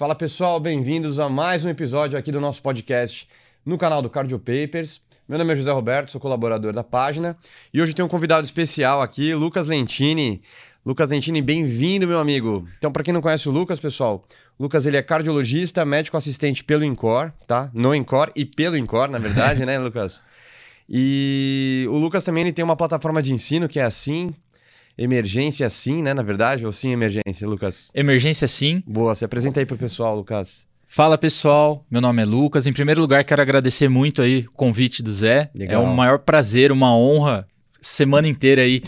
Fala pessoal, bem-vindos a mais um episódio aqui do nosso podcast no canal do Cardio Papers. Meu nome é José Roberto, sou colaborador da página e hoje tem um convidado especial aqui, Lucas Lentini. Lucas Lentini, bem-vindo, meu amigo. Então, para quem não conhece o Lucas, pessoal, o Lucas ele é cardiologista, médico assistente pelo INCOR, tá? No INCOR e pelo INCOR, na verdade, né, Lucas? E o Lucas também ele tem uma plataforma de ensino que é assim, emergência sim, né, na verdade, ou sim emergência, Lucas? Emergência sim. Boa, se apresenta aí pro pessoal, Lucas. Fala pessoal, meu nome é Lucas. Em primeiro lugar, quero agradecer muito aí o convite do Zé. Legal. É um maior prazer, uma honra. Semana inteira aí,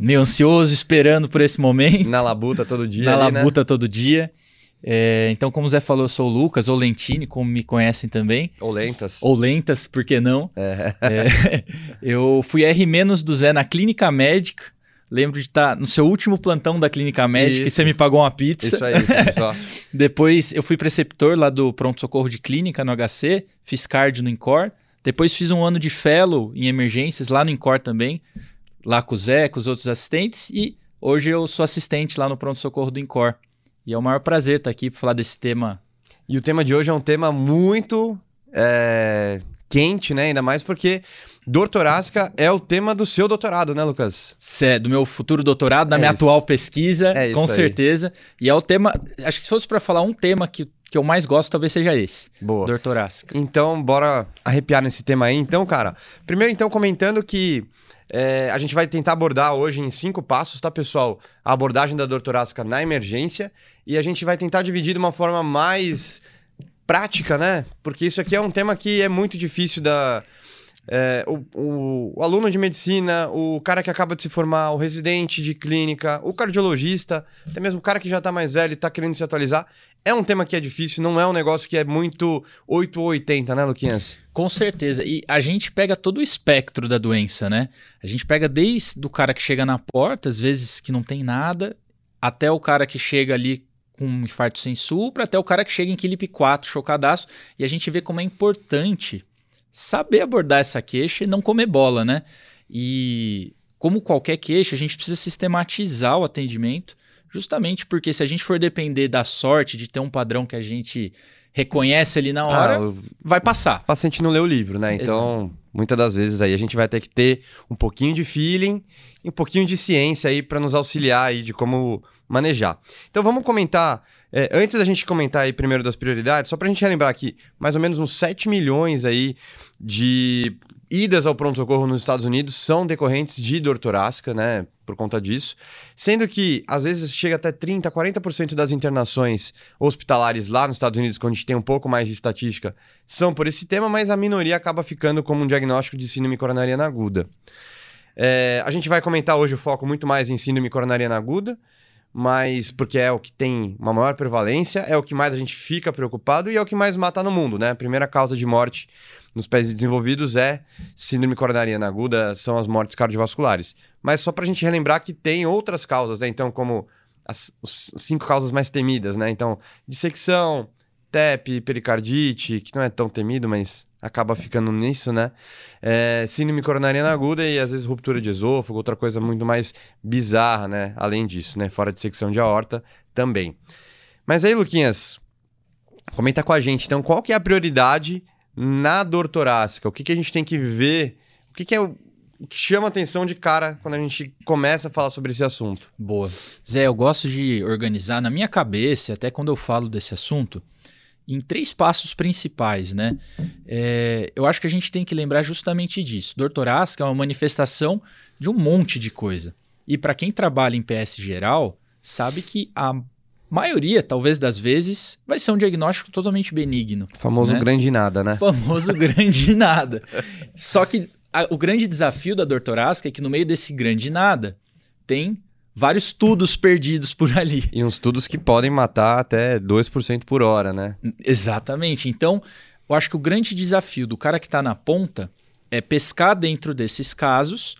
meio ansioso, esperando por esse momento. Na labuta todo dia. Na ali, né? labuta todo dia. É, então, como o Zé falou, eu sou o Lucas, ou Lentini, como me conhecem também. Ou lentas. Ou Lentas, por que não? É. É, eu fui R- do Zé na clínica médica. Lembro de estar no seu último plantão da clínica médica e você me pagou uma pizza. Isso aí, pessoal. Depois eu fui preceptor lá do pronto-socorro de clínica no HC, fiz cardio no INCOR. Depois fiz um ano de fellow em emergências lá no INCOR também, lá com o Zé, com os outros assistentes. E hoje eu sou assistente lá no pronto-socorro do INCOR. E é o maior prazer estar aqui para falar desse tema. E o tema de hoje é um tema muito é, quente, né? Ainda mais porque dor torácica é o tema do seu doutorado, né, Lucas? Cê- Do meu futuro doutorado, da É minha isso. atual pesquisa, É com aí. certeza. E é o tema. Acho que se fosse para falar um tema que, que eu mais gosto, talvez seja esse: Boa. dor torácica. Então, bora arrepiar nesse tema aí. Então, cara, primeiro então comentando que é, a gente vai tentar abordar hoje em cinco passos, tá, pessoal? A abordagem da dor torácica na emergência. E a gente vai tentar dividir de uma forma mais prática, né? Porque isso aqui é um tema que é muito difícil da... é, o, o- o aluno de medicina, o cara que acaba de se formar, o residente de clínica, o cardiologista, até mesmo o cara que já tá mais velho e tá querendo se atualizar. É um tema que é difícil, não é um negócio que é muito 8 ou 80, né, Luquinhas? Com certeza. E a gente pega todo o espectro da doença, né? A gente pega desde o cara que chega na porta, às vezes que não tem nada, até o cara que chega ali com um infarto sem supra, até o cara que chega em Quilip 4, chocadaço. E a gente vê como é importante saber abordar essa queixa e não comer bola, né? E como qualquer queixa, a gente precisa sistematizar o atendimento, justamente porque se a gente for depender da sorte de ter um padrão que a gente reconhece ali na hora, Ah, o vai passar. paciente não lê o livro, né? Então, muitas das vezes aí a gente vai ter que ter um pouquinho de feeling e um pouquinho de ciência aí para nos auxiliar aí de como manejar. Então, vamos comentar. É, antes da gente comentar aí primeiro das prioridades, só para a gente relembrar aqui, mais ou menos uns 7 milhões aí de idas ao pronto-socorro nos Estados Unidos são decorrentes de dor torácica, né? Por conta disso. Sendo que, às vezes, chega até 30%, 40% das internações hospitalares lá nos Estados Unidos, quando a gente tem um pouco mais de estatística, são por esse tema, mas a minoria acaba ficando como um diagnóstico de síndrome coronariana aguda. É, a gente vai comentar hoje o foco muito mais em síndrome coronariana aguda, mas porque é o que tem uma maior prevalência, é o que mais a gente fica preocupado e é o que mais mata no mundo, né? A primeira causa de morte nos países desenvolvidos é síndrome coronariana aguda, são as mortes cardiovasculares. Mas só para a gente relembrar que tem outras causas, né? Então, como as os cinco causas mais temidas, né? Então, dissecção, TEP, pericardite, que não é tão temido, mas acaba ficando nisso, né? É, síndrome coronariana aguda e às vezes ruptura de esôfago, outra coisa muito mais bizarra, né? Além disso, né? Fora dissecção de aorta também. Mas aí, Luquinhas, comenta com a gente, então, qual que é a prioridade na dor torácica? O que, que a gente tem que ver? O que, que é o que chama atenção de cara quando a gente começa a falar sobre esse assunto? Boa. Zé, eu gosto de organizar na minha cabeça, até quando eu falo desse assunto, em três passos principais, né? É, eu acho que a gente tem que lembrar justamente disso. Dor torácica é uma manifestação de um monte de coisa. E para quem trabalha em PS geral, sabe que a maioria, talvez das vezes, vai ser um diagnóstico totalmente benigno. Famoso Né? grande nada, né? Famoso grande nada. Só que a- o grande desafio da dor torácica é que no meio desse grande nada tem vários estudos perdidos por ali. E uns estudos que podem matar até 2% por hora, né? Exatamente. Então, eu acho que o grande desafio do cara que está na ponta é pescar dentro desses casos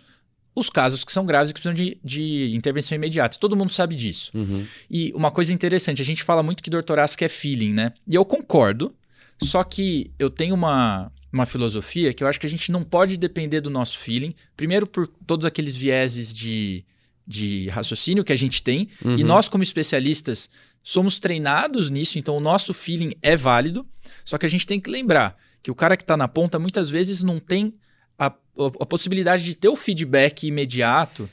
os casos que são graves e que precisam de, de intervenção imediata. Todo mundo sabe disso. Uhum. E uma coisa interessante, a gente fala muito que dor torácica é feeling, né? E eu concordo, só que eu tenho uma, uma filosofia que eu acho que a gente não pode depender do nosso feeling. Primeiro por todos aqueles vieses de, de raciocínio que a gente tem. Uhum. E nós, como especialistas, somos treinados nisso, então o nosso feeling é válido. Só que a gente tem que lembrar que o cara que está na ponta muitas vezes não tem a, a, a possibilidade de ter o feedback imediato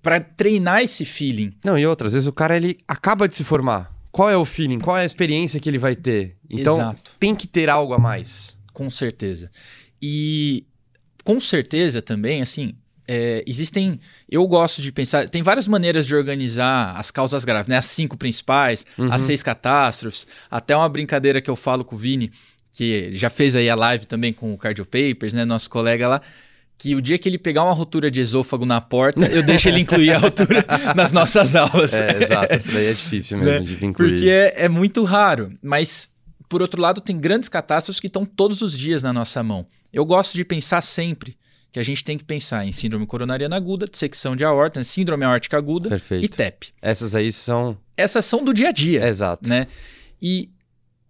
para treinar esse feeling. Não, e outras vezes o cara ele acaba de se formar. Qual é o feeling? Qual é a experiência que ele vai ter? Então Exato. tem que ter algo a mais. Com certeza. E com certeza também, assim, é, existem. Eu gosto de pensar. Tem várias maneiras de organizar as causas graves, né? As cinco principais, Uhum. as seis catástrofes. Até uma brincadeira que eu falo com o Vini, que já fez aí a live também com o Cardio Papers, né? Nosso colega lá. Que o dia que ele pegar uma ruptura de esôfago na porta, eu deixo ele incluir a ruptura nas nossas aulas. É, exato. Isso daí é difícil mesmo Né? de incluir. Porque é, é muito raro. Mas, por outro lado, tem grandes catástrofes que estão todos os dias na nossa mão. Eu gosto de pensar sempre que a gente tem que pensar em síndrome coronariana aguda, dissecção de aorta, né? síndrome aórtica aguda Perfeito. e TEP. Essas aí são. Essas são do dia a dia, Exato. né? E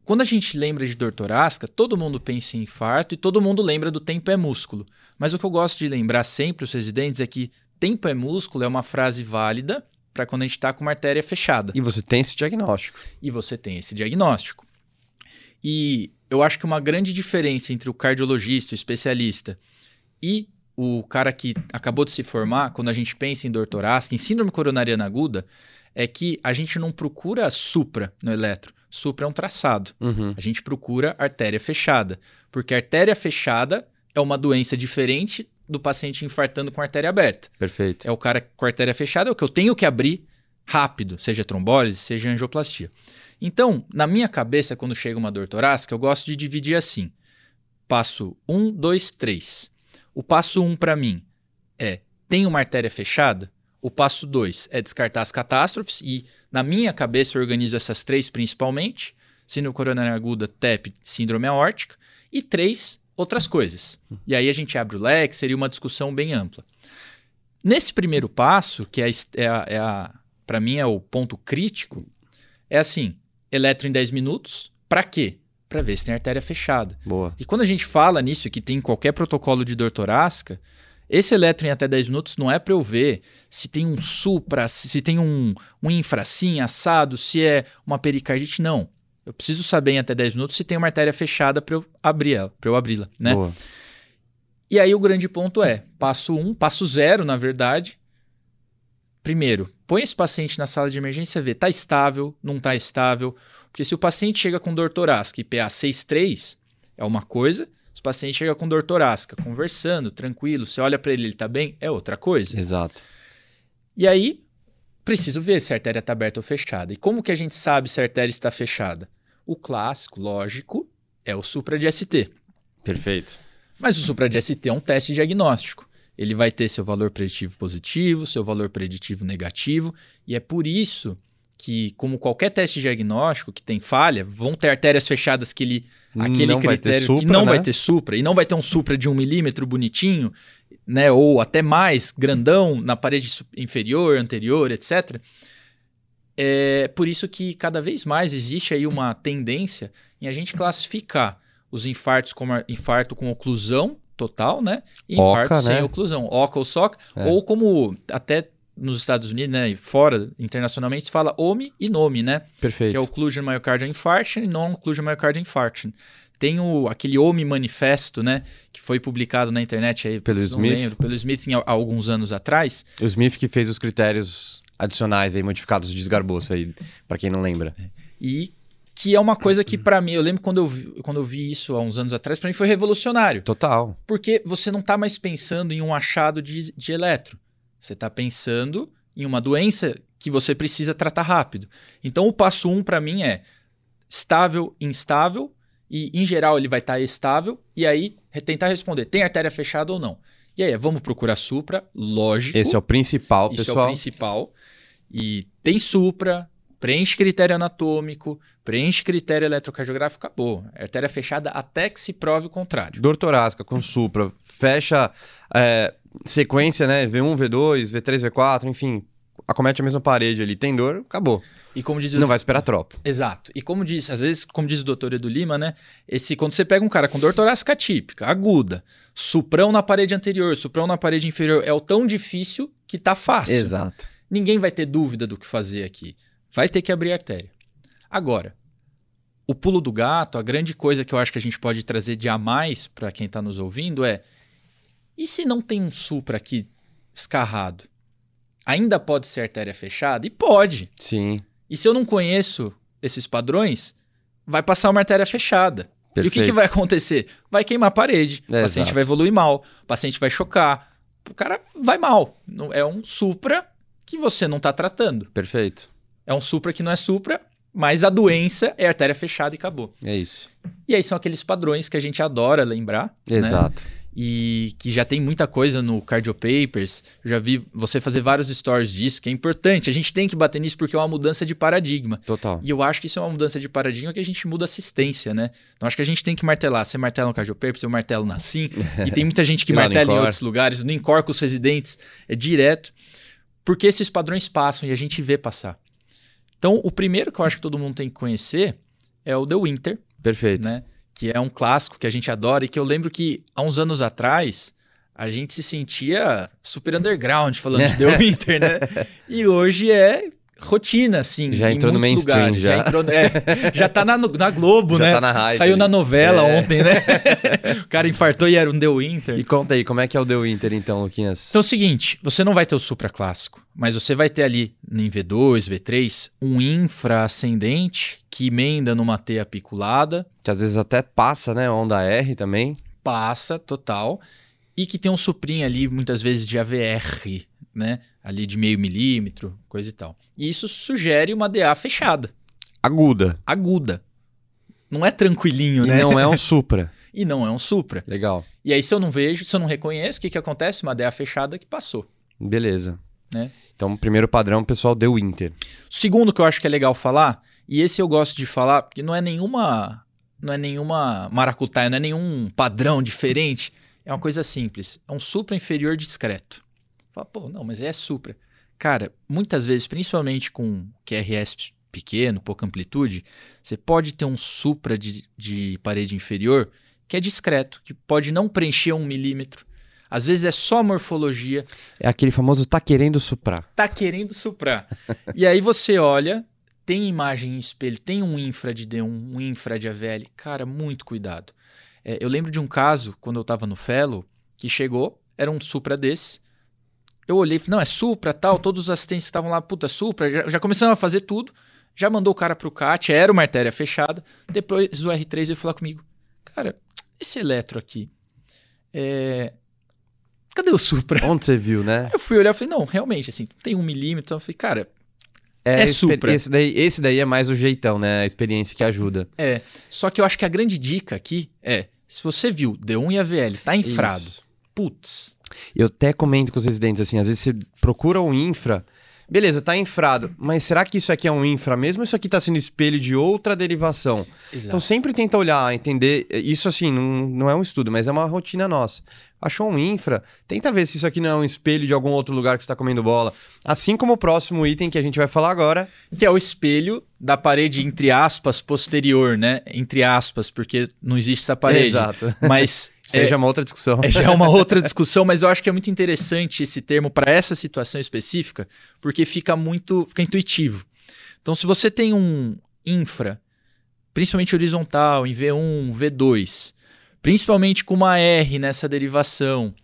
quando a gente lembra de dor torácica, todo mundo pensa em infarto e todo mundo lembra do tempo é músculo. Mas o que eu gosto de lembrar sempre os residentes é que tempo é músculo é uma frase válida para quando a gente está com uma artéria fechada E você tem esse diagnóstico. e você tem esse diagnóstico. E eu acho que uma grande diferença entre o cardiologista, o especialista e o cara que acabou de se formar, quando a gente pensa em dor torácica, em síndrome coronariana aguda, é que a gente não procura supra no eletro. Supra é um traçado. Uhum. A gente procura artéria fechada, porque artéria fechada é uma doença diferente do paciente infartando com artéria aberta. Perfeito. É o cara com a artéria fechada, é o que eu tenho que abrir rápido, seja trombólise, seja angioplastia. Então, na minha cabeça, quando chega uma dor torácica, eu gosto de dividir assim. Passo 1, 2, 3. O passo 1 para mim é tem uma artéria fechada? O passo 2 é descartar as catástrofes e na minha cabeça eu organizo essas três principalmente: síndrome coronária aguda, TEP, síndrome aórtica e três outras coisas. E aí a gente abre o leque, seria uma discussão bem ampla. Nesse primeiro passo, que é, é a, é a para mim é o ponto crítico, é assim, eletro em 10 minutos, para quê? Para ver se tem artéria fechada. Boa. E quando a gente fala nisso, que tem em qualquer protocolo de dor torácica, esse eletro em até 10 minutos não é para eu ver se tem um supra, se se tem um, um infra assim, assado, se é uma pericardite, não. Eu preciso saber em até 10 minutos se tem uma artéria fechada para eu abrir ela, para eu abri-la, né? Boa. E aí o grande ponto é, passo 1, um, passo 0, na verdade. Primeiro, põe esse paciente na sala de emergência, vê, tá estável, não tá estável. Porque se o paciente chega com dor torácica e PA 6,3 é uma coisa, se o paciente chega com dor torácica, conversando, tranquilo, você olha para ele, ele tá bem, é outra coisa. Exato. E aí, preciso ver se a artéria está aberta ou fechada. E como que a gente sabe se a artéria está fechada? O clássico, lógico, é o supra de ST. Perfeito. Mas o supra de ST é um teste diagnóstico. Ele vai ter seu valor preditivo positivo, seu valor preditivo negativo, e é por isso que, como qualquer teste diagnóstico que tem falha, vão ter artérias fechadas que ele. Aquele Não critério que supra, não né? vai ter supra, e não vai ter um supra de um milímetro bonitinho, né? Ou até mais, grandão, na parede inferior, anterior, etc. É por isso que cada vez mais existe aí uma tendência em a gente classificar os infartos como infarto com oclusão total, né? E Oca, infarto sem né? oclusão, OCA ou SOCA, É. ou como até nos Estados Unidos, né, e fora internacionalmente se fala OMI e NOMI, né? Perfeito. Que é Occlusion Myocardial Infarction e Non-Occlusion Myocardial Infarction. Tem o, aquele OMI Manifesto, né? Que foi publicado na internet aí, Pelo Smith? lembro, pelo Smith em, há alguns anos atrás. O Smith que fez os critérios adicionais aí, modificados de esgarboço aí, pra quem não lembra. E que é uma coisa que pra mim, eu lembro quando eu vi, quando eu vi isso há uns anos atrás, pra mim foi revolucionário. Total. Porque você não tá mais pensando em um achado de, de eletro. Você tá pensando em uma doença que você precisa tratar rápido. Então o passo um pra mim é estável, instável, e em geral ele vai estar estável, e aí tentar responder, tem artéria fechada ou não? E aí, vamos procurar supra, lógico. Esse é o principal, Isso é o pessoal. principal. E tem supra, preenche critério anatômico, preenche critério eletrocardiográfico, acabou. Artéria fechada até que se prove o contrário. Dor torácica com supra, fecha é, sequência, né? V1, V2, V3, V4, enfim, acomete a mesma parede ali, tem dor, acabou. E como diz o Não vai esperar tropa. Exato. E como diz, às vezes, como diz o doutor Edu Lima, né? Esse, quando você pega um cara com dor torácica típica, aguda, suprão na parede anterior, suprão na parede inferior, é o tão difícil que tá fácil. Exato. Ninguém vai ter dúvida do que fazer aqui. Vai ter que abrir a artéria. Agora, o pulo do gato, a grande coisa que eu acho que a gente pode trazer de a mais para quem está nos ouvindo é: e se não tem um supra aqui escarrado? Ainda pode ser artéria fechada? E pode. Sim. E se eu não conheço esses padrões, vai passar uma artéria fechada. Perfeito. E o que, que vai acontecer? Vai queimar a parede, o É, paciente exato. vai evoluir mal, o paciente vai chocar, o cara vai mal. Não- É um supra que você não está tratando. Perfeito. É um supra que não é supra, mas a doença é artéria fechada e acabou. É isso. E aí são aqueles padrões que a gente adora lembrar. né? Exato. E que já tem muita coisa no Cardio Papers. Eu já vi você fazer vários stories disso, que é importante. A gente tem que bater nisso porque é uma mudança de paradigma. Total. E eu acho que isso é uma mudança de paradigma que a gente muda a assistência, né? Então acho que a gente tem que martelar. Você martela no Cardio Papers, eu martelo na SIM. e tem muita gente que martela em outros lugares. No Incor com os residentes é direto. Porque esses padrões passam e a gente vê passar. Então, o primeiro que eu acho que todo mundo tem que conhecer é o The Winter, Perfeito. né? Que é um clássico que a gente adora e que eu lembro que há uns anos atrás a gente se sentia super underground falando de The Winter, né? E hoje é rotina, assim. Já entrou no mainstream, lugares. já. entrou, é, já tá na, na Globo, Já né? tá na hype. Saiu na novela É. ontem, né? o cara infartou e era um The Winter. E conta aí, como é que é o The Winter então, Luquinhas? Então é o seguinte, você não vai ter o supra clássico, mas você vai ter ali em V2, V3, um infra ascendente que emenda numa T apiculada, Que às vezes até passa, né? Onda R também. passa total, e que tem um suprinho ali, muitas vezes de AVR, né? Ali de meio milímetro, coisa e tal. E isso sugere uma DA fechada, Aguda. aguda. Não é tranquilinho, E né? não é um Supra. E não é um supra. Legal. E aí, se eu não vejo, se eu não reconheço, o que, que acontece? Uma DA fechada que passou. Beleza. Né? Então, primeiro padrão, pessoal, The Winter. Segundo que eu acho que é legal falar, e esse eu gosto de falar, porque não é nenhuma. Não é nenhuma maracutaia, não é nenhum padrão diferente. É uma coisa simples. É um supra inferior discreto. Fala, pô, não, mas é supra. Cara, muitas vezes, principalmente com QRS pequeno, pouca amplitude, você pode ter um supra de, de parede inferior que é discreto, que pode não preencher um milímetro. Às vezes é só morfologia, É aquele famoso tá querendo suprar. tá querendo suprar. e aí você olha, tem imagem em espelho, tem um infra de D1, um infra de AVL. Cara, muito cuidado. É, eu lembro de um caso, quando eu tava no Fellow, que chegou, era um supra desse. Eu olhei não, é supra, tal, todos os assistentes estavam lá, puta, supra, já, já começaram a fazer tudo, já mandou o cara pro CAT, era uma artéria fechada, depois o R3 veio falar comigo, cara, esse eletro aqui, é... cadê o supra? Onde você viu, né? Eu fui olhar e falei, não, realmente, assim, tem um milímetro. Eu falei, cara, É, É Supra. Esse daí, esse daí é mais o jeitão, né? A experiência que ajuda. é. Só que eu acho que a grande dica aqui é: se você viu D1 e AVL, tá infrado. Isso. Putz. Eu até comento com os residentes assim, às vezes você procura um infra, beleza, tá infrado, mas será que isso aqui é um infra mesmo ou isso aqui tá sendo espelho de outra derivação? Então sempre tenta olhar, entender, isso assim, não, não é um estudo, mas é uma rotina nossa. Achou um infra, tenta ver se isso aqui não é um espelho de algum outro lugar que você tá comendo bola. Assim como o próximo item que a gente vai falar agora, que é o espelho da parede, entre aspas, posterior, né? Entre aspas, porque não existe essa parede. Exato. Mas Seja uma outra discussão. É, já é uma outra discussão, mas eu acho que é muito interessante esse termo para essa situação específica, porque fica muito, fica intuitivo. Então, se você tem um infra, principalmente horizontal, em V1, V2, principalmente com uma R nessa derivação,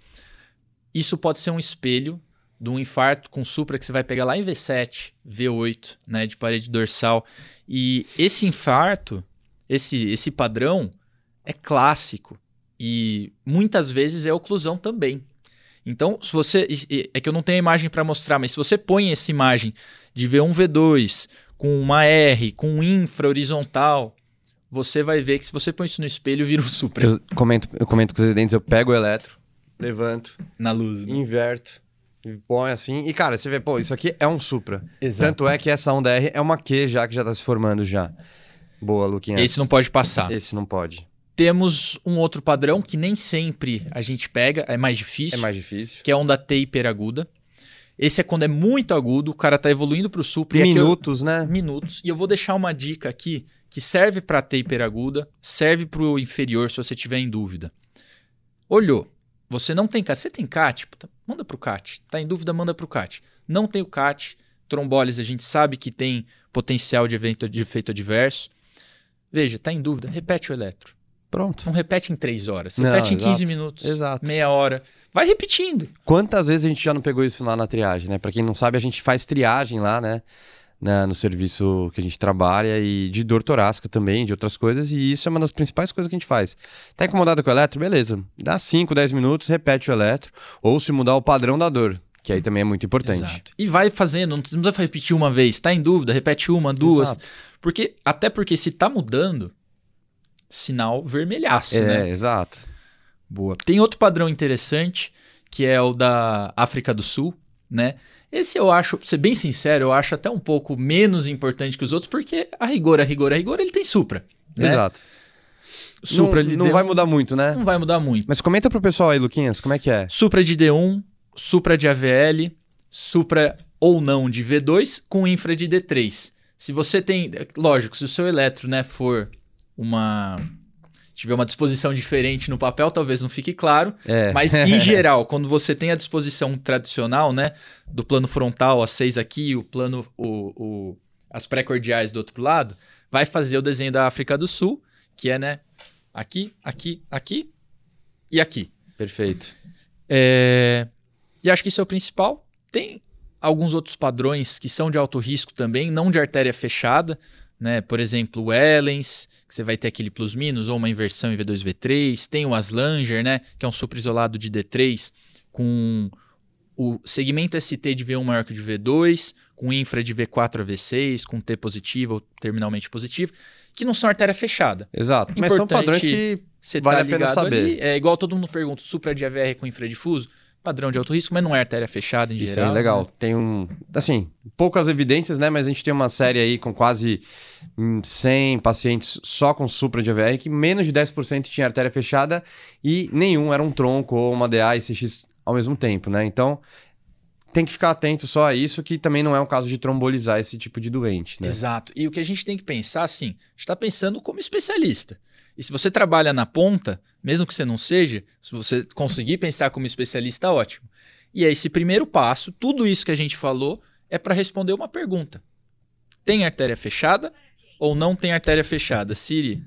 isso pode ser um espelho de um infarto com supra que você vai pegar lá em V7, V8, né, de parede dorsal. E esse infarto, esse, esse padrão, é clássico e muitas vezes é oclusão também. Então, se você. É que eu não tenho a imagem para mostrar, mas se você põe essa imagem de V1, V2, com uma R, com um infra horizontal, você vai ver que se você põe isso no espelho, vira um supra Eu comento, eu comento com os residentes, eu pego o eletro, levanto, na luz. né? inverto, e põe assim, e cara, você vê, pô, isso aqui é um supra. Exato. Tanto é que essa onda R é uma Q já que já tá se formando já. Boa, Luquinhas. Esse não pode passar. Esse não pode. Temos um outro padrão que nem sempre a gente pega, é mais difícil. É mais difícil. que é a onda T hiperaguda. Esse é quando é muito agudo, o cara tá evoluindo pro supra. e aqui eu- Minutos, né? minutos. E eu vou deixar uma dica aqui que serve para T hiperaguda, serve pro inferior se você tiver em dúvida. Olhou, você não tem CAT, você tem CAT, puta, manda pro CAT. Tá em dúvida, manda pro CAT. Não tem o CAT, trombólise a gente sabe que tem potencial de, evento, de efeito adverso. Veja, tá em dúvida, repete o eletro. Pronto. Não repete em 3 horas, repete não, em 15 minutos, exato. meia hora. Vai repetindo. Quantas vezes a gente já não pegou isso lá na triagem, né? Para quem não sabe, a gente faz triagem lá, né? Na, no serviço que a gente trabalha e de dor torácica também, de outras coisas, e isso é uma das principais coisas que a gente faz. Tá incomodado com o eletro? Beleza. Dá 5, 10 minutos, repete o eletro, ou se mudar o padrão da dor, que aí também é muito importante. Exato. E vai fazendo, não precisa repetir uma vez, tá em dúvida, repete uma, duas. Exato. Porque, até porque se tá mudando, sinal vermelhaço, É, né? exato. Boa. Tem outro padrão interessante, que é o da África do Sul, né? Esse eu acho, pra ser bem sincero, eu acho até um pouco menos importante que os outros, porque a rigor, a rigor, a rigor, ele tem Supra. Né? Exato. Supra não não D1 vai mudar muito, né? Não vai mudar muito. Mas comenta pro pessoal aí, Luquinhas, como é que é? Supra de D1, Supra de AVL, Supra ou não de V2 com infra de D3. Se você tem, lógico, se o seu eletro, né, for uma tiver uma disposição diferente no papel, talvez não fique claro, É. mas em geral, quando você tem a disposição tradicional, né, do plano frontal, as seis aqui, o plano o, o- as pré-cordiais do outro lado, vai fazer o desenho da África do Sul, que é, né, aqui, aqui, aqui e aqui. Perfeito. É, E acho que isso é o principal. Tem alguns outros padrões que são de alto risco também, não de artéria fechada, né? Por exemplo, o Ellens, que você vai ter aquele plus-minus, ou uma inversão em V2, V3. Tem o Aslanger, né? Que é um super isolado de D3 com o segmento ST de V1 maior que o de V2, com infra de V4 a V6, com T positivo ou terminalmente positivo, que não são artéria fechada. Exato. Mas são Importante padrões que Você Vale tá a pena saber. ali. É igual todo mundo pergunta, supra de AVR com infradifuso, padrão de alto risco, mas não é artéria fechada em Isso geral. aí é legal. né? Tem um. Assim, poucas evidências, né? Mas a gente tem uma série aí com quase hum, 100 pacientes só com supra de AVR, que menos de 10% tinha artéria fechada e nenhum era um tronco ou uma DA e CX ao mesmo tempo, né? Então. Tem que ficar atento só a isso, que também não é um caso de trombolizar esse tipo de doente, né? Exato. E o que a gente tem que pensar, assim, a gente está pensando como especialista. E se você trabalha na ponta, mesmo que você não seja, se você conseguir pensar como especialista, ótimo. E aí, esse primeiro passo, tudo isso que a gente falou, é para responder uma pergunta. Tem artéria fechada ou não tem artéria fechada? Siri,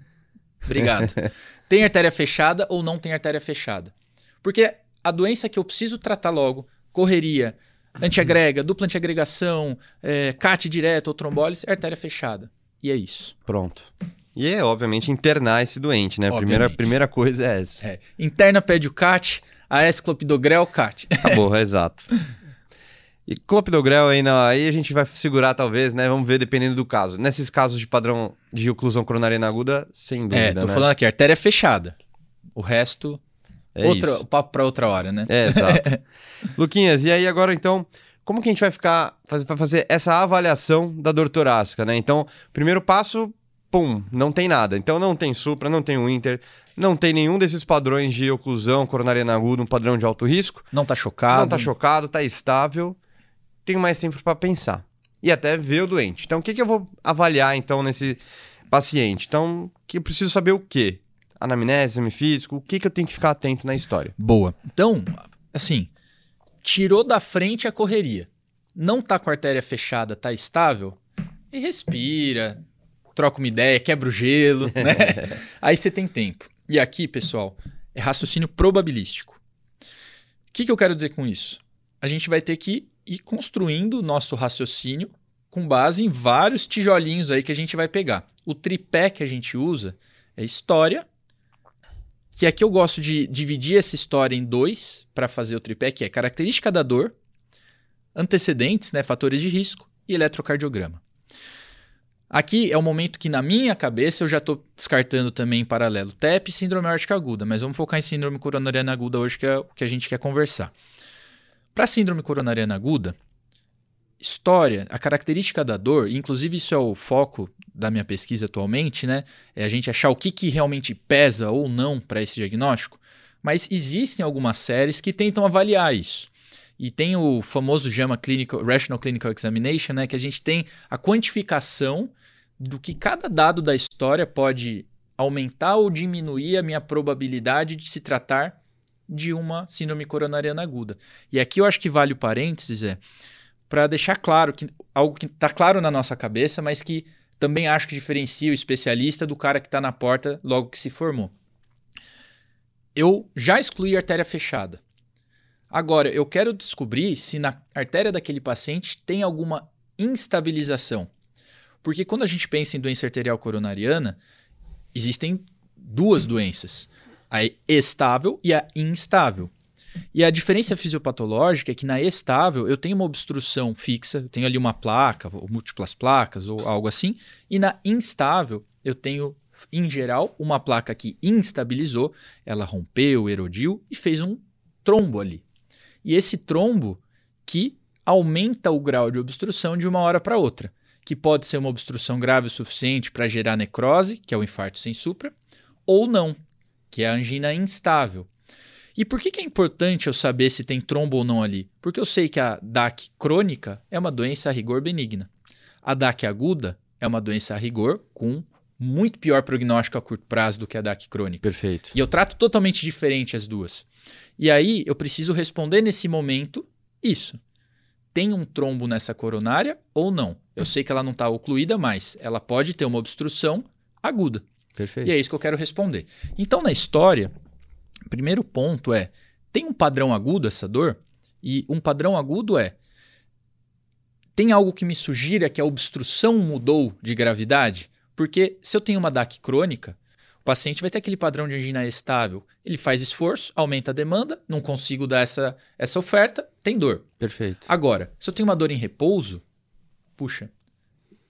obrigado. tem artéria fechada ou não tem artéria fechada? Porque a doença que eu preciso tratar logo, correria, antiagrega, dupla antiagregação, é, CAT direto ou trombólise, é artéria fechada. E é isso. Pronto. E é, obviamente, internar esse doente, né? A primeira, primeira coisa é essa. É. Interna pede o CAT, a esclopidogrel, CAT. Acabou, exato. E clopidogrel aí, não, aí a gente vai segurar talvez, né? Vamos ver dependendo do caso. Nesses casos de padrão de oclusão coronariana aguda, sem dúvida, É, tô né? falando aqui, artéria fechada. O resto, É outra, isso. papo pra outra hora, né? É, exato. Luquinhas, e aí agora então, como que a gente vai ficar, vai fazer essa avaliação da dor torácica, né? Então, primeiro passo, pum, não tem nada. Então não tem supra, não tem Winter, não tem nenhum desses padrões de oclusão coronariana aguda, um padrão de alto risco. Não tá chocado. Não tá chocado, tá estável. Tenho mais tempo para pensar. E até ver o doente. Então, o que, que eu vou avaliar, então, nesse paciente? Então, que eu preciso saber o quê? Anamnese, exame físico, o que, que eu tenho que ficar atento na história? Boa. Então, assim, tirou da frente a correria. Não tá com a artéria fechada, tá estável, e respira, troca uma ideia, quebra o gelo, né? Aí você tem tempo. E aqui, pessoal, é raciocínio probabilístico. O que, que eu quero dizer com isso? A gente vai ter que ir construindo o nosso raciocínio com base em vários tijolinhos aí que a gente vai pegar. O tripé que a gente usa é história, que aqui eu gosto de dividir essa história em dois para fazer o tripé, que é característica da dor, antecedentes, né, fatores de risco e eletrocardiograma. Aqui é o momento que na minha cabeça eu já estou descartando também em paralelo TEP e síndrome aórtica aguda, mas vamos focar em síndrome coronariana aguda hoje que é o que a gente quer conversar. Para síndrome coronariana aguda, história, a característica da dor, inclusive isso é o foco da minha pesquisa atualmente, né? É a gente achar o que, que realmente pesa ou não para esse diagnóstico. Mas existem algumas séries que tentam avaliar isso. E tem o famoso JAMA Clinical, Rational Clinical Examination, né? Que a gente tem a quantificação do que cada dado da história pode aumentar ou diminuir a minha probabilidade de se tratar de uma síndrome coronariana aguda. E aqui eu acho que vale o parênteses, é para deixar claro que algo que está claro na nossa cabeça, mas que também acho que diferencia o especialista do cara que está na porta logo que se formou. Eu já excluí artéria fechada. Agora, eu quero descobrir se na artéria daquele paciente tem alguma instabilização. Porque quando a gente pensa em doença arterial coronariana, existem duas doenças: a estável e a instável. E a diferença fisiopatológica é que na estável eu tenho uma obstrução fixa, eu tenho ali uma placa, ou múltiplas placas, ou algo assim, e na instável eu tenho, em geral, uma placa que instabilizou, ela rompeu, erodiu e fez um trombo ali. E esse trombo que aumenta o grau de obstrução de uma hora para outra, que pode ser uma obstrução grave o suficiente para gerar necrose, que é o infarto sem supra, ou não, que é a angina instável. E por que, que é importante eu saber se tem trombo ou não ali? Porque eu sei que a DAC crônica é uma doença a rigor benigna. A DAC aguda é uma doença a rigor com muito pior prognóstico a curto prazo do que a DAC crônica. Perfeito. E eu trato totalmente diferente as duas. E aí eu preciso responder nesse momento isso. Tem um trombo nessa coronária ou não? Eu sei que ela não está ocluída, mas ela pode ter uma obstrução aguda. Perfeito. E é isso que eu quero responder. Então, na história, o primeiro ponto é: tem um padrão agudo essa dor? E um padrão agudo é: tem algo que me sugira que a obstrução mudou de gravidade? Porque se eu tenho uma DAC crônica, o paciente vai ter aquele padrão de angina estável. Ele faz esforço, aumenta a demanda, não consigo dar essa, essa oferta, tem dor. Perfeito. Agora, se eu tenho uma dor em repouso, puxa,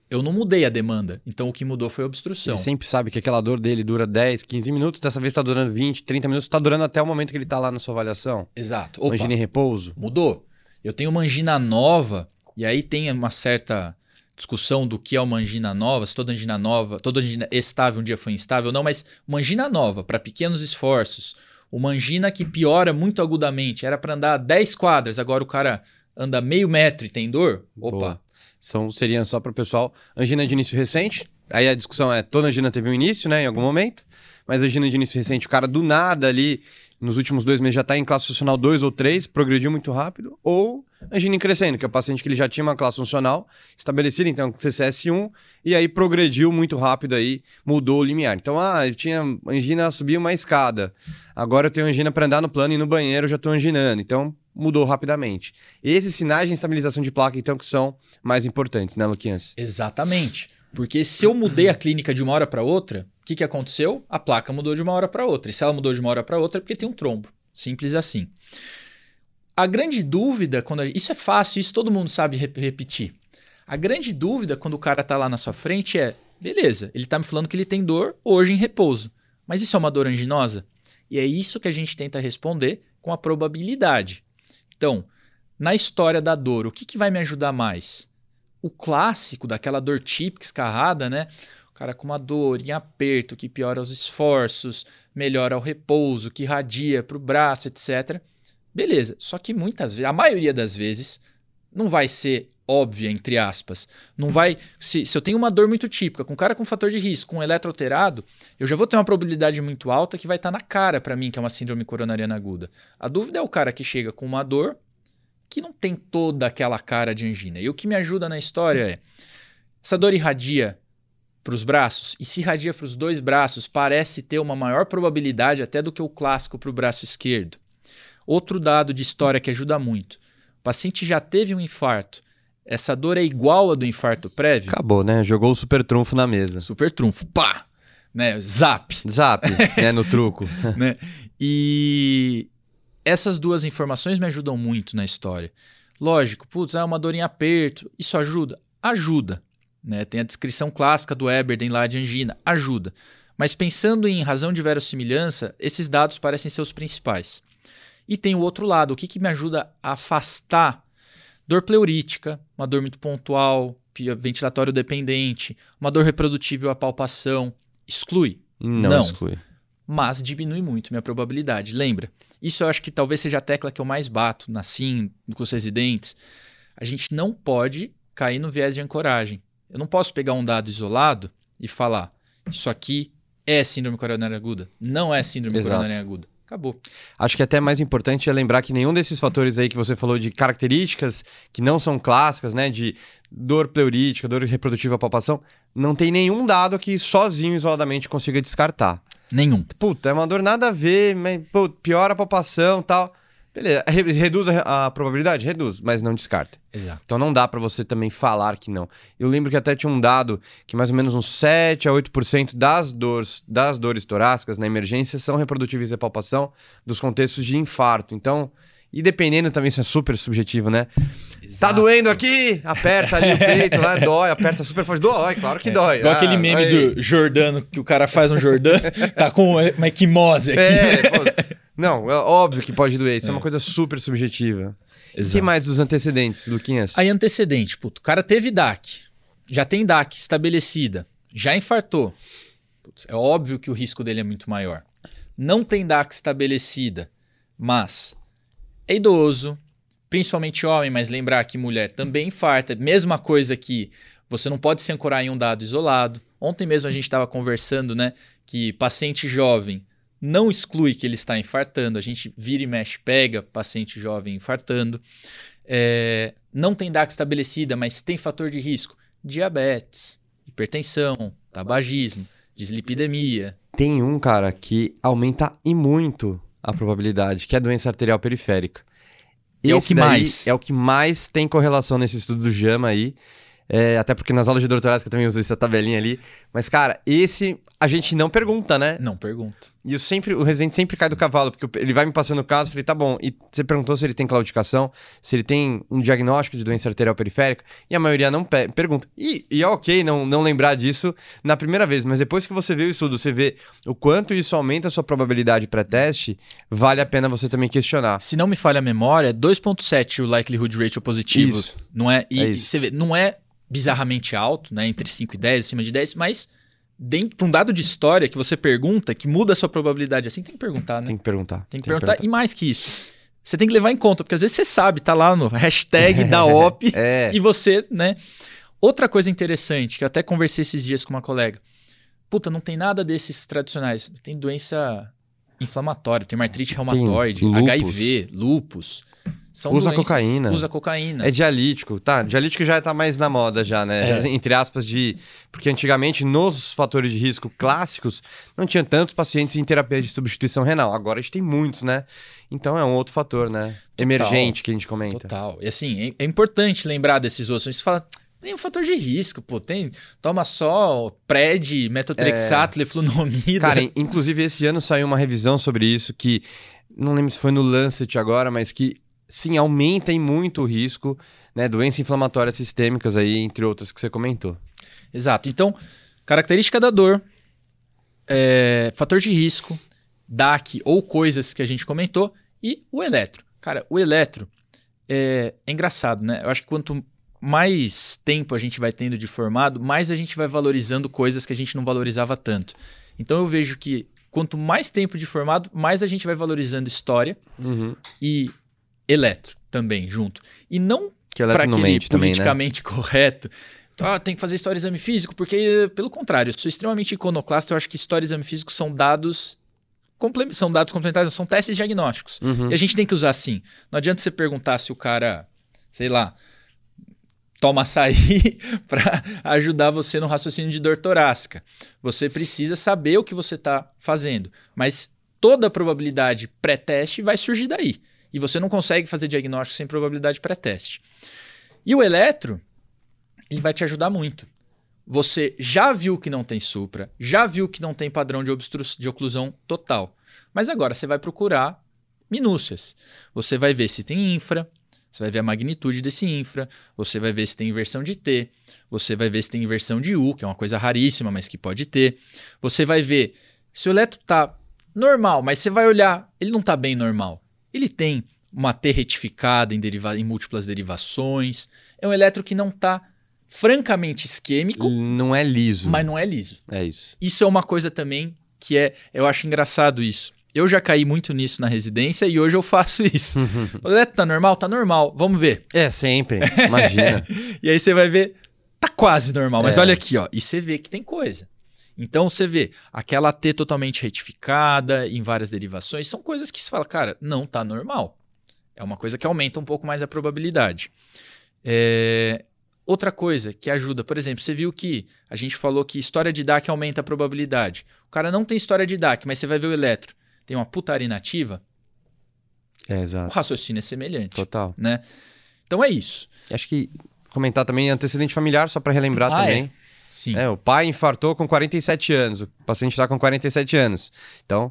eu não mudei a demanda. Então o que mudou foi a obstrução. Ele sempre sabe que aquela dor dele dura 10, 15 minutos, dessa vez está durando 20, 30 minutos, está durando até o momento que ele está lá na sua avaliação. Exato. Opa, angina em repouso. Mudou. Eu tenho uma angina nova, e aí tem uma certa discussão do que é uma angina nova, se toda angina nova, toda angina estável um dia foi instável, não, mas uma angina nova para pequenos esforços, uma angina que piora muito agudamente, era para andar 10 quadras, agora o cara anda meio metro e tem dor? Opa. Boa. São, seriam só para o pessoal angina de início recente. Aí a discussão é, toda angina teve um início, né, em algum momento, mas angina de início recente, o cara do nada ali nos últimos dois meses já está em classe funcional 2 ou 3, progrediu muito rápido, ou angina crescendo, que é o paciente que ele já tinha uma classe funcional estabelecida, então CCS1, e aí progrediu muito rápido aí, mudou o limiar. Então, ah, eu tinha angina, subir uma escada, agora eu tenho angina para andar no plano e no banheiro já estou anginando, então mudou rapidamente. Esses sinais de estabilização de placa, então, que são mais importantes, né, Luquinhas? Exatamente. Porque se eu mudei a clínica de uma hora para outra, o que, que aconteceu? A placa mudou de uma hora para outra. E se ela mudou de uma hora para outra, é porque tem um trombo. Simples assim. A grande dúvida, quando a... isso é fácil, isso todo mundo sabe rep repetir. A grande dúvida quando o cara está lá na sua frente é: beleza, ele está me falando que ele tem dor hoje em repouso, mas isso é uma dor anginosa? E é isso que a gente tenta responder com a probabilidade. Então, na história da dor, o que, que vai me ajudar mais? O clássico daquela dor típica escarrada, né? O cara com uma dor em aperto que piora os esforços, melhora o repouso, que radia para o braço, etc. Beleza, só que muitas vezes, a maioria das vezes, não vai ser óbvia, entre aspas. Não vai. Se, se eu tenho uma dor muito típica, com um cara com fator de risco, com um eletroalterado, eu já vou ter uma probabilidade muito alta que vai estar tá na cara para mim que é uma síndrome coronariana aguda. A dúvida é o cara que chega com uma dor que não tem toda aquela cara de angina. E o que me ajuda na história é. Essa dor irradia para os braços, e se irradia para os dois braços, parece ter uma maior probabilidade até do que o clássico para o braço esquerdo. Outro dado de história que ajuda muito: o paciente já teve um infarto. Essa dor é igual à do infarto prévio? Acabou, né? Jogou o super trunfo na mesa. Super trunfo, pá! Né? Zap. Zap, né? No truco. né? E essas duas informações me ajudam muito na história. Lógico, putz, é uma dor em aperto. Isso ajuda? Ajuda. Né? Tem a descrição clássica do Eberden lá de angina, ajuda. Mas pensando em razão de verossimilhança, esses dados parecem ser os principais. E tem o outro lado, o que, que me ajuda a afastar dor pleurítica, uma dor muito pontual, ventilatório dependente, uma dor reprodutível à palpação. Exclui? Não, Não, exclui. Mas diminui muito minha probabilidade. Lembra? Isso eu acho que talvez seja a tecla que eu mais bato na SIM, com os residentes. A gente não pode cair no viés de ancoragem. Eu não posso pegar um dado isolado e falar isso aqui é síndrome coronária aguda. Não é síndrome Exato. coronária aguda. Acabou. Acho que até mais importante é lembrar que nenhum desses fatores aí que você falou de características que não são clássicas, né? De dor pleurítica, dor reprodutiva palpação, não tem nenhum dado que sozinho, isoladamente, consiga descartar. Nenhum. Puta, é uma dor nada a ver, mas, pô, piora a palpação e tal. Beleza, Re- reduz a, a probabilidade? Reduz, mas não descarta. Exato. Então não dá pra você também falar que não. Eu lembro que até tinha um dado que mais ou menos uns 7 a 8% das dores, das dores torácicas na emergência são reprodutíveis à palpação dos contextos de infarto. Então, e dependendo também, isso é super subjetivo, né? Tá doendo aqui? Aperta ali o peito, lá, dói, aperta super forte. Dói, claro que dói. Igual Ah, aquele meme aí. do Jordano, que o cara faz um Jordano, tá com uma equimose aqui. É, pô, não, é óbvio que pode doer. Isso é, uma coisa super subjetiva. O que mais dos antecedentes, Luquinhas? Aí antecedente, puto, o cara teve DAC, já tem DAC estabelecida, já infartou. Putz, é óbvio que o risco dele é muito maior. Não tem DAC estabelecida, mas é idoso, principalmente homem, mas lembrar que mulher também infarta. Mesma coisa que você não pode se ancorar em um dado isolado. Ontem mesmo a gente estava conversando, né, que paciente jovem não exclui que ele está infartando. A gente vira e mexe, pega paciente jovem infartando. É, não tem DAC estabelecida, mas tem fator de risco: diabetes, hipertensão, tabagismo, dislipidemia. Tem um, cara, que aumenta e muito a probabilidade, que é a doença arterial periférica. E é o Esse que mais? É o que mais tem correlação nesse estudo do JAMA aí. É, até porque nas aulas de doutorado que eu também uso essa tabelinha ali. Mas, cara, esse a gente não pergunta, né? Não pergunta. E eu sempre, o residente sempre cai do cavalo, porque ele vai me passando o caso, eu falei, tá bom. E você perguntou se ele tem claudicação, se ele tem um diagnóstico de doença arterial periférica, e a maioria não pe- pergunta. E, e é ok não, não lembrar disso na primeira vez, mas depois que você vê o estudo, você vê o quanto isso aumenta a sua probabilidade pré-teste, vale a pena você também questionar. Se não me falha a memória, é 2.7 o likelihood ratio positivo. Isso. Não é, e É isso. você vê, não é bizarramente alto, né, entre 5 e 10, acima de 10, mas para um dado de história que você pergunta, que muda a sua probabilidade assim, tem que perguntar, né? Tem que perguntar. Tem que perguntar. E mais que isso, você tem que levar em conta, porque às vezes você sabe, tá lá no hashtag da OP É. e você, né? Outra coisa interessante, que eu até conversei esses dias com uma colega. Puta, não tem nada desses tradicionais. Tem doença inflamatória, tem artrite reumatoide, lúpus. HIV, lupus. São Usa doenças- cocaína. Usa cocaína. É dialítico, tá? Dialítico já tá mais na moda já, né? É. Entre aspas de... Porque antigamente, nos fatores de risco clássicos, não tinha tantos pacientes em terapia de substituição renal. Agora a gente tem muitos, né? Então é um outro fator, né? Emergente que a gente comenta. Total. E assim, é, é importante lembrar desses outros. Você fala, tem um fator de risco, pô. Tem, toma só pred, metotrexato, leflunomida. Cara, in- inclusive esse ano saiu uma revisão sobre isso que... Não lembro se foi no Lancet agora, mas que... Sim, aumenta em muito o risco, né? Doenças inflamatórias sistêmicas aí, entre outras que você comentou. Exato. Então, característica da dor, é, fator de risco, DAC ou coisas que a gente comentou e o eletro. Cara, o eletro é, é engraçado, né? Eu acho que quanto mais tempo a gente vai tendo de formado, mais a gente vai valorizando coisas que a gente não valorizava tanto. Então eu vejo que quanto mais tempo de formado, mais a gente vai valorizando história Uhum. e eletro também junto. E não para aquele mente também, né? politicamente correto. Ah, tem que fazer história exame físico, porque, pelo contrário, eu sou extremamente iconoclasta, eu acho que história exame físico são dados. São dados complementares, são testes diagnósticos. Uhum. E a gente tem que usar assim. Não adianta você perguntar se o cara, sei lá, toma açaí para ajudar você no raciocínio de dor torácica. Você precisa saber o que você está fazendo. Mas toda a probabilidade pré-teste vai surgir daí. E você não consegue fazer diagnóstico sem probabilidade pré-teste. E o eletro, ele vai te ajudar muito. Você já viu que não tem supra, já viu que não tem padrão de, de oclusão total. Mas agora você vai procurar minúcias. Você vai ver se tem infra, você vai ver a magnitude desse infra, você vai ver se tem inversão de T, você vai ver se tem inversão de U, que é uma coisa raríssima, mas que pode ter. Você vai ver se o eletro está normal, mas você vai olhar, ele não está bem normal. Ele tem uma T retificada em, deriva- em múltiplas derivações. É um eletro que não está francamente isquêmico, Não é liso. mas não é liso. É isso. Isso é uma coisa também que é, eu acho engraçado isso. Eu já caí muito nisso na residência e hoje eu faço isso. o eletro tá normal? Tá normal. Vamos ver. É, sempre. Imagina. E aí você vai ver, tá quase normal. Mas É. olha aqui, ó. E você vê que tem coisa. Então você vê aquela T totalmente retificada em várias derivações, são coisas que se fala, cara, não tá normal. É uma coisa que aumenta um pouco mais a probabilidade. É... Outra coisa que ajuda, por exemplo, você viu que a gente falou que história de DAC aumenta a probabilidade. O cara não tem história de DAC, mas você vai ver o eletro. Tem uma putaria inativa. É, O exato. raciocínio é semelhante. Total. Né? Então é isso. Acho que comentar também antecedente familiar, só para relembrar Ah, também. Sim. É, o pai infartou com 47 anos, o paciente está com 47 anos. Então,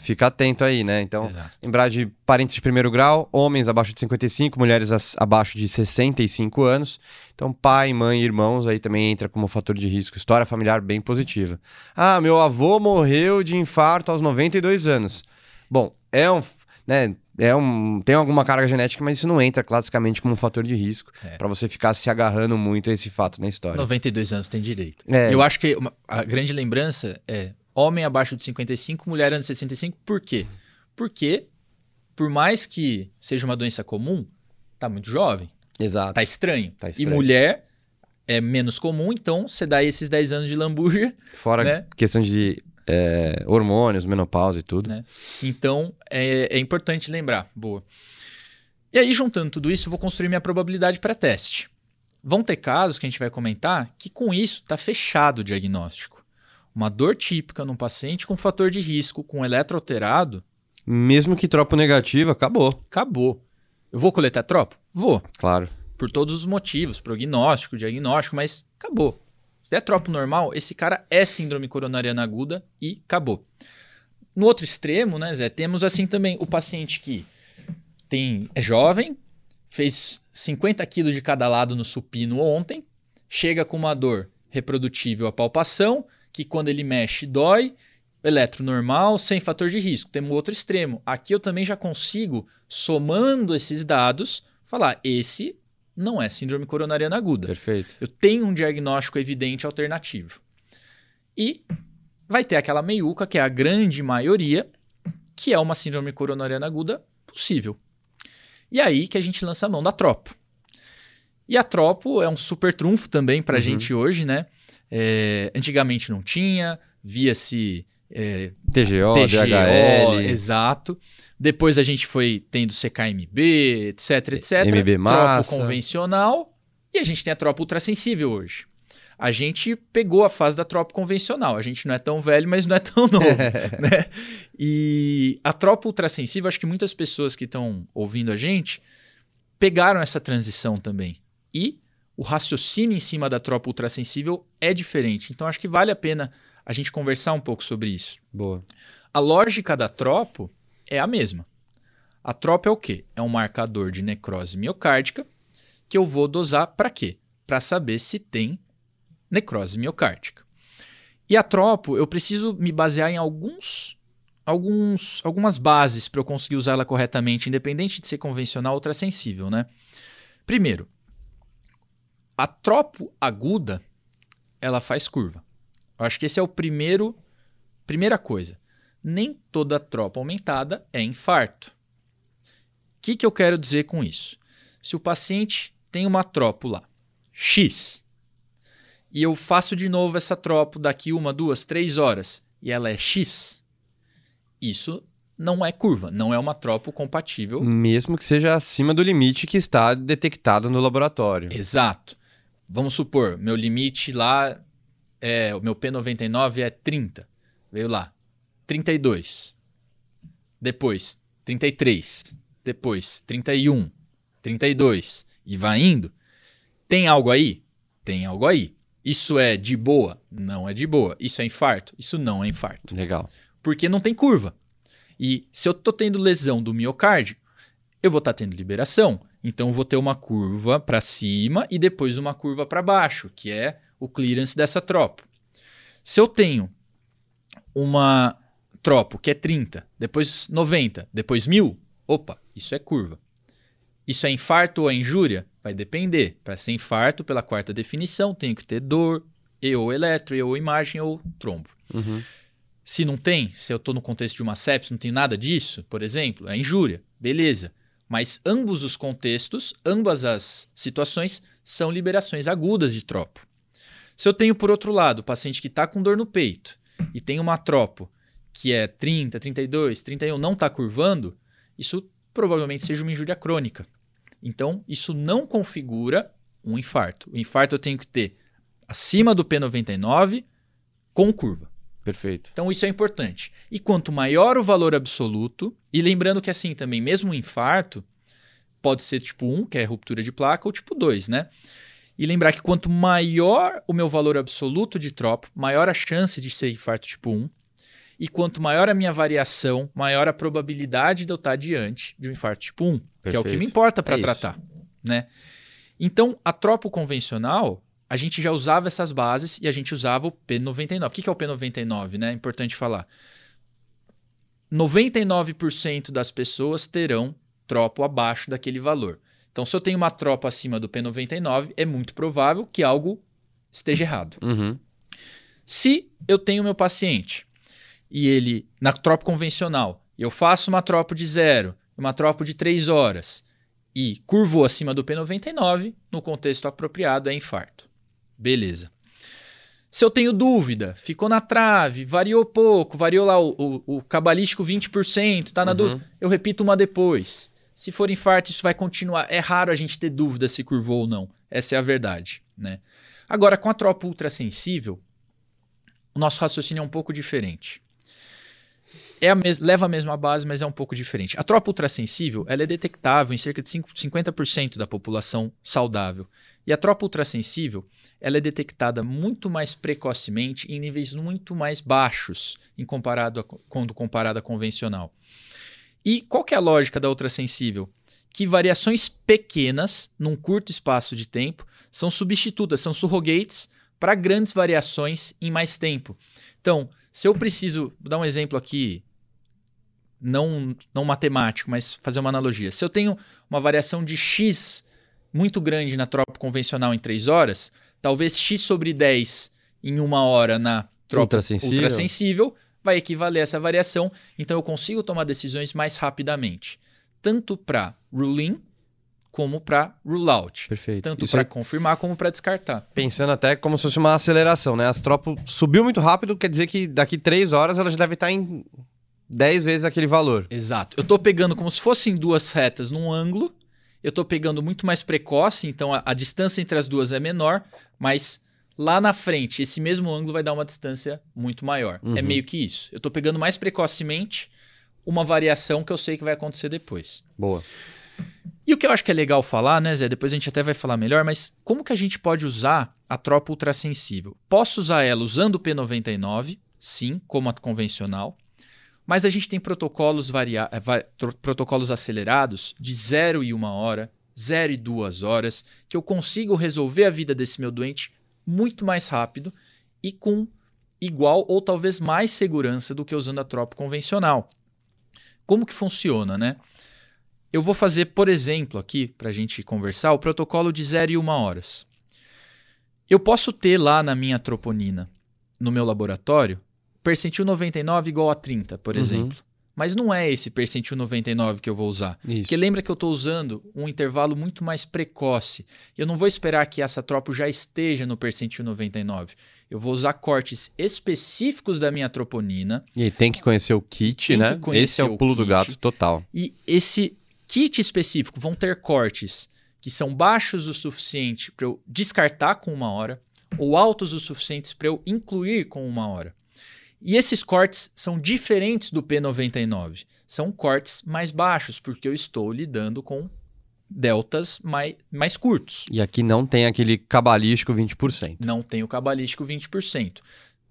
fica atento aí, né? Então, Exato. lembrar de parentes de primeiro grau, homens abaixo de 55, mulheres abaixo de 65 anos. Então, pai, mãe, irmãos aí também entra como fator de risco. História familiar bem positiva. Ah, meu avô morreu de infarto aos 92 anos. Bom, é um, né, é um, tem alguma carga genética, mas isso não entra classicamente como um fator de risco É. para você ficar se agarrando muito a esse fato na história. 92 anos tem direito. É. Eu acho que uma- a grande lembrança é homem abaixo de 55, mulher antes de 65. Por quê? Porque, por mais que seja uma doença comum, tá muito jovem, Exato. tá estranho. Tá E estranho. mulher é menos comum, então você dá esses 10 anos de lambuja, Fora né? questão de é, hormônios, menopausa e tudo. Né? Então é, é importante lembrar. Boa. E aí, juntando tudo isso, eu vou construir minha probabilidade para teste. Vão ter casos que a gente vai comentar que com isso está fechado o diagnóstico. Uma dor típica num paciente com fator de risco, com eletro alterado, Mesmo que tropo negativo, acabou. acabou. Eu vou coletar tropo? Vou. Claro. Por todos os motivos, prognóstico, diagnóstico, mas acabou. É tropo normal, esse cara é síndrome coronariana aguda e acabou. No outro extremo, né, Zé, temos assim também o paciente que tem é jovem, fez 50 quilos de cada lado no supino ontem, chega com uma dor reprodutível à palpação, que quando ele mexe dói, eletro normal, sem fator de risco. Temos outro extremo. Aqui eu também já consigo, somando esses dados, falar: esse não é síndrome coronariana aguda. Perfeito. Eu tenho um diagnóstico evidente alternativo. E vai ter aquela meiuca, que é a grande maioria, que é uma síndrome coronariana aguda possível. E aí que a gente lança a mão da tropo. E a tropo é um super trunfo também pra Uhum. gente hoje, né? É, antigamente não tinha, via-se é, TGO, TGO, DHL, exato. Depois a gente foi tendo CKMB, etc, etc. MB massa. Tropo convencional. E a gente tem a tropa ultrassensível hoje. A gente pegou a fase da tropa convencional. A gente não é tão velho, mas não é tão novo. né? E a tropa ultrassensível, acho que muitas pessoas que estão ouvindo a gente pegaram essa transição também. E o raciocínio em cima da tropa ultrassensível é diferente. Então acho que vale a pena a gente conversar um pouco sobre isso. Boa. A lógica da tropo é a mesma. A tropo é o quê? É um marcador de necrose miocárdica que eu vou dosar para quê? Para saber se tem necrose miocárdica. E a tropo, eu preciso me basear em alguns, alguns algumas bases para eu conseguir usar ela corretamente, independente de ser convencional ou ultrassensível, né? Primeiro, a tropo aguda, ela faz curva. Eu acho que esse é o primeiro primeira coisa nem toda tropa aumentada é infarto. O que, que eu quero dizer com isso? Se o paciente tem uma tropo lá, X, e eu faço de novo essa tropo daqui uma, duas, três horas, e ela é X, isso não é curva, não é uma tropo compatível. Mesmo que seja acima do limite que está detectado no laboratório. Exato. Vamos supor, meu limite lá, é, o meu P99 é 30. Veio lá, 32. Depois, 33. Depois, 31. 32. E vai indo. Tem algo aí? Tem algo aí. Isso é de boa? Não é de boa. Isso é infarto? Isso não é infarto. Legal. Porque não tem curva. E se eu tô tendo lesão do miocárdio, eu vou estar tendo liberação. Então eu vou ter uma curva para cima e depois uma curva para baixo, que é o clearance dessa tropa. Se eu tenho uma tropo que é 30, depois 90, depois 1000, opa, isso é curva. Isso é infarto ou é injúria? Vai depender. Para ser infarto, pela quarta definição, tenho que ter dor, e ou eletro, e ou imagem, ou trombo. Uhum. Se não tem, se eu estou no contexto de uma sepsis, não tem nada disso, por exemplo, é injúria, beleza. Mas ambos os contextos, ambas as situações, são liberações agudas de tropo. Se eu tenho, por outro lado, o paciente que está com dor no peito e tem uma tropo que é 30, 32, 31, não está curvando, isso provavelmente seja uma injúria crônica. Então, isso não configura um infarto. O infarto eu tenho que ter acima do P99 com curva. Perfeito. Então isso é importante. E quanto maior o valor absoluto, e lembrando que assim também, mesmo um infarto, pode ser tipo 1, que é ruptura de placa, ou tipo 2, né? E lembrar que quanto maior o meu valor absoluto de tropo, maior a chance de ser infarto tipo 1. E quanto maior a minha variação, maior a probabilidade de eu estar diante de um infarto tipo 1, Perfeito. que é o que me importa para é tratar, né? Então, a tropo convencional, a gente já usava essas bases e a gente usava o P99. O que é o P99, né? É importante falar. 99% das pessoas terão tropo abaixo daquele valor. Então, se eu tenho uma tropa acima do P99, é muito provável que algo esteja errado. Uhum. Se eu tenho meu paciente e ele, na tropa convencional, eu faço uma tropa de zero, uma tropa de três horas e curvou acima do P99, no contexto apropriado é infarto. Beleza. Se eu tenho dúvida, ficou na trave, variou pouco, variou lá o, o, o cabalístico 20%, tá na uhum. dúvida, eu repito uma depois. Se for infarto, isso vai continuar. É raro a gente ter dúvida se curvou ou não. Essa é a verdade, né? Agora, com a tropa ultrassensível, o nosso raciocínio é um pouco diferente. É a leva a mesma base, mas é um pouco diferente. A tropa ultrassensível ela é detectável em cerca de 5, 50% da população saudável. E a tropa ultrassensível ela é detectada muito mais precocemente em níveis muito mais baixos em comparado a, quando comparada à convencional. E qual que é a lógica da ultrassensível? Que variações pequenas, num curto espaço de tempo, são substitutas, são surrogates para grandes variações em mais tempo. Então, se eu preciso, vou dar um exemplo aqui, não, não matemático, mas fazer uma analogia. Se eu tenho uma variação de x muito grande na tropa convencional em 3 horas, talvez x sobre 10 em uma hora na tropa ultrassensível. ultrassensível vai equivaler a essa variação, então eu consigo tomar decisões mais rapidamente, tanto para rule-in como para rule out. Perfeito. Tanto para é... confirmar como para descartar. Pensando até como se fosse uma aceleração, né? As tropas subiu muito rápido, quer dizer que daqui três horas ela já deve estar em 10 vezes aquele valor. Exato. Eu estou pegando como se fossem duas retas num ângulo eu estou pegando muito mais precoce, então a, a, distância entre as duas é menor, mas lá na frente, esse mesmo ângulo vai dar uma distância muito maior. É uhum. É meio que isso. Eu estou pegando mais precocemente uma variação que eu sei que vai acontecer depois. Boa. E o que eu acho que é legal falar, né, Zé? Depois a gente até vai falar melhor, mas como que a gente pode usar a tropa ultrassensível? Posso usar ela usando o P99, sim, como a convencional. Mas a gente tem protocolos, varia eh, protocolos acelerados de 0 e 1 hora, 0 e 2 horas, que eu consigo resolver a vida desse meu doente muito mais rápido e com igual ou talvez mais segurança do que usando a tropa convencional. Como que funciona, né? Eu vou fazer, por exemplo, aqui, para a gente conversar, o protocolo de 0 e 1 horas. Eu posso ter lá na minha troponina, no meu laboratório, percentil 99 igual a 30, por uhum. exemplo. Mas não é esse percentil 99 que eu vou usar. Isso. Porque lembra que eu estou usando um intervalo muito mais precoce. Eu não vou esperar que essa tropa já esteja no percentil 99. Eu vou usar cortes específicos da minha troponina. E tem que conhecer o kit, né? Esse é o pulo do gato total. E esse kit específico vão ter cortes que são baixos o suficiente para eu descartar com uma hora ou altos o suficientes para eu incluir com uma hora. E esses cortes são diferentes do P99. São cortes mais baixos, porque eu estou lidando com deltas mais, mais curtos. E aqui não tem aquele cabalístico 20%. Não tem o cabalístico 20%.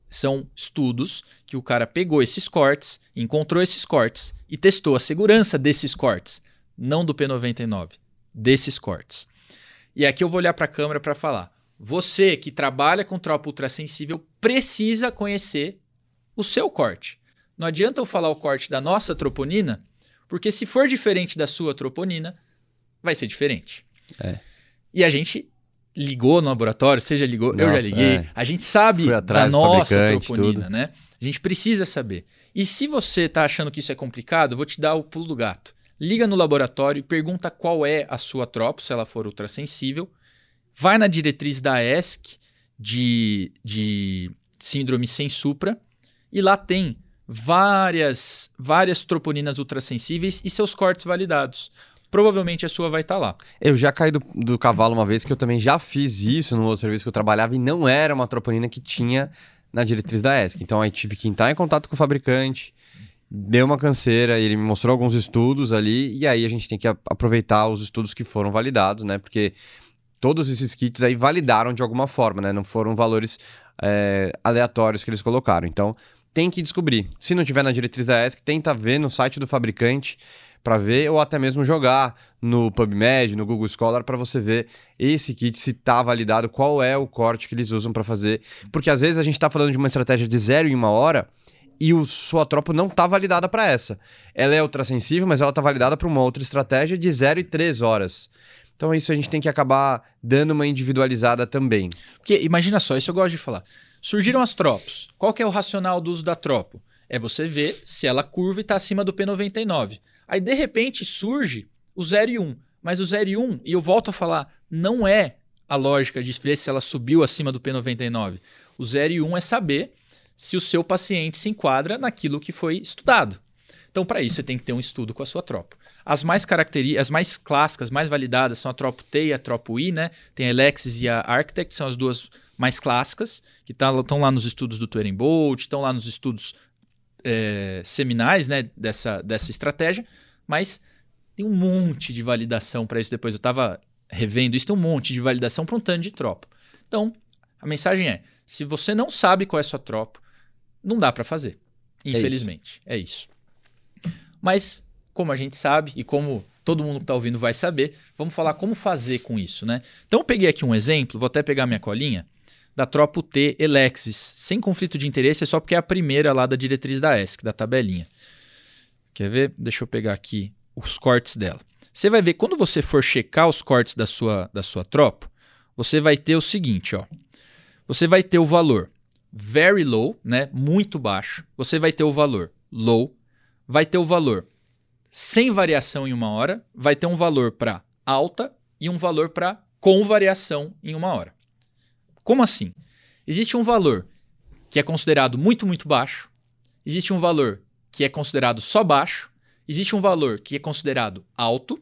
São estudos que o cara pegou esses cortes, encontrou esses cortes e testou a segurança desses cortes, não do P99, desses cortes. E aqui eu vou olhar para a câmera para falar. Você que trabalha com tropa ultrassensível precisa conhecer o seu corte. Não adianta eu falar o corte da nossa troponina, porque se for diferente da sua troponina, vai ser diferente. É. E a gente ligou no laboratório, você já ligou, nossa, eu já liguei. É. A gente sabe da nossa troponina, tudo. né? A gente precisa saber. E se você está achando que isso é complicado, vou te dar o pulo do gato. Liga no laboratório e pergunta qual é a sua tropo, se ela for ultrassensível. Vai na diretriz da ESC de, de síndrome sem supra, e lá tem várias, várias troponinas ultrassensíveis e seus cortes validados. Provavelmente a sua vai estar tá lá. Eu já caí do, do cavalo uma vez que eu também já fiz isso no outro serviço que eu trabalhava e não era uma troponina que tinha na diretriz da ESC. Então aí tive que entrar em contato com o fabricante, deu uma canseira, ele me mostrou alguns estudos ali, e aí a gente tem que aproveitar os estudos que foram validados, né? Porque todos esses kits aí validaram de alguma forma, né? Não foram valores é, aleatórios que eles colocaram. Então, tem que descobrir. Se não tiver na diretriz da ESC, tenta ver no site do fabricante para ver ou até mesmo jogar no PubMed, no Google Scholar para você ver esse kit se está validado, qual é o corte que eles usam para fazer, porque às vezes a gente está falando de uma estratégia de zero em uma hora e o sua tropa não está validada para essa. Ela é ultrassensível, mas ela está validada para uma outra estratégia de 0 e 3 horas. Então isso a gente tem que acabar dando uma individualizada também. Porque imagina só, isso eu gosto de falar. Surgiram as tropos. Qual que é o racional do uso da tropo? É você ver se ela curva e está acima do P99. Aí de repente surge o 0 e 1. Mas o 0 e 1, e eu volto a falar, não é a lógica de ver se ela subiu acima do P99. O 0 e 1 é saber se o seu paciente se enquadra naquilo que foi estudado. Então, para isso, você tem que ter um estudo com a sua tropa. As mais características, as mais clássicas, mais validadas são a tropo T e a tropo I, né? Tem a Alexis e a Architect, são as duas mais clássicas, que estão tá, lá nos estudos do Turing Bolt, estão lá nos estudos é, seminais né, dessa, dessa estratégia, mas tem um monte de validação para isso depois. Eu estava revendo isso, tem um monte de validação para um tanto de tropa. Então, a mensagem é: se você não sabe qual é a sua tropa, não dá para fazer. Infelizmente. É isso. é isso. Mas, como a gente sabe e como todo mundo que está ouvindo vai saber, vamos falar como fazer com isso, né? Então, eu peguei aqui um exemplo, vou até pegar minha colinha, da tropa T Elexis, sem conflito de interesse, é só porque é a primeira lá da diretriz da ESC, da tabelinha. Quer ver? Deixa eu pegar aqui os cortes dela. Você vai ver, quando você for checar os cortes da sua, da sua tropa, você vai ter o seguinte, ó. Você vai ter o valor very low, né, muito baixo. Você vai ter o valor low, vai ter o valor sem variação em uma hora, vai ter um valor para alta e um valor para com variação em uma hora. Como assim? Existe um valor que é considerado muito, muito baixo, existe um valor que é considerado só baixo, existe um valor que é considerado alto,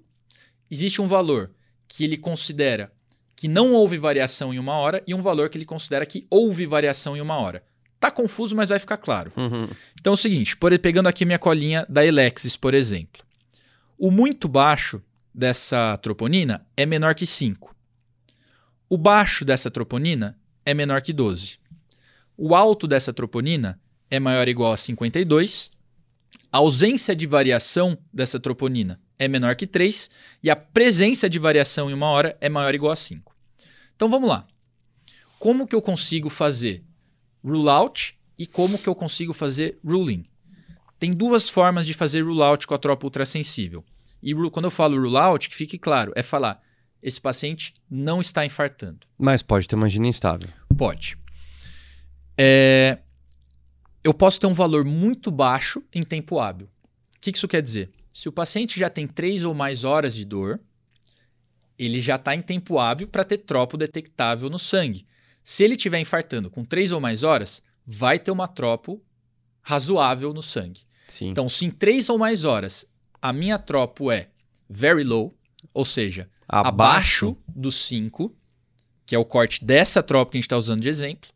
existe um valor que ele considera que não houve variação em uma hora e um valor que ele considera que houve variação em uma hora. Tá confuso, mas vai ficar claro. Uhum. Então é o seguinte, por, pegando aqui minha colinha da Elexis, por exemplo. O muito baixo dessa troponina é menor que 5. O baixo dessa troponina é menor que 12. O alto dessa troponina é maior ou igual a 52. A ausência de variação dessa troponina é menor que 3 e a presença de variação em uma hora é maior ou igual a 5. Então vamos lá. Como que eu consigo fazer rule out e como que eu consigo fazer ruling? Tem duas formas de fazer rule out com a tropa ultrassensível. E quando eu falo rule out, que fique claro, é falar esse paciente não está infartando. Mas pode ter uma angina instável. Pode. É... Eu posso ter um valor muito baixo em tempo hábil. O que isso quer dizer? Se o paciente já tem três ou mais horas de dor, ele já está em tempo hábil para ter tropo detectável no sangue. Se ele estiver infartando com três ou mais horas, vai ter uma tropo razoável no sangue. Sim. Então, se em três ou mais horas a minha tropo é very low, ou seja, abaixo, abaixo dos 5, que é o corte dessa tropa que a gente está usando de exemplo,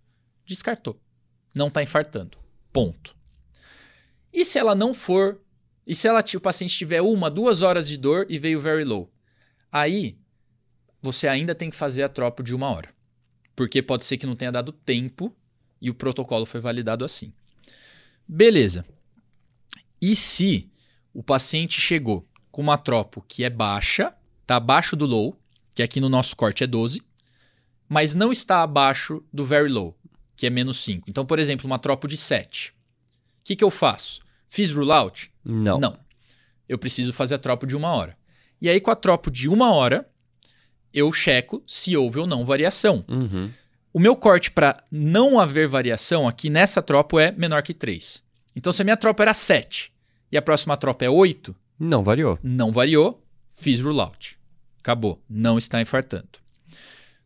descartou. Não está infartando. Ponto. E se ela não for e se ela, o paciente tiver uma, duas horas de dor e veio very low? Aí, você ainda tem que fazer a tropa de uma hora. Porque pode ser que não tenha dado tempo e o protocolo foi validado assim. Beleza. E se o paciente chegou com uma tropo que é baixa, está abaixo do low, que aqui no nosso corte é 12, mas não está abaixo do very low, que é menos 5. Então, por exemplo, uma tropo de 7. O que, que eu faço? Fiz rollout? Não. Não. Eu preciso fazer a tropa de uma hora. E aí, com a tropa de uma hora, eu checo se houve ou não variação. Uhum. O meu corte para não haver variação aqui nessa tropa é menor que 3. Então, se a minha tropa era 7 e a próxima tropa é 8, não variou. Não variou, fiz rollout. Acabou. Não está infartando.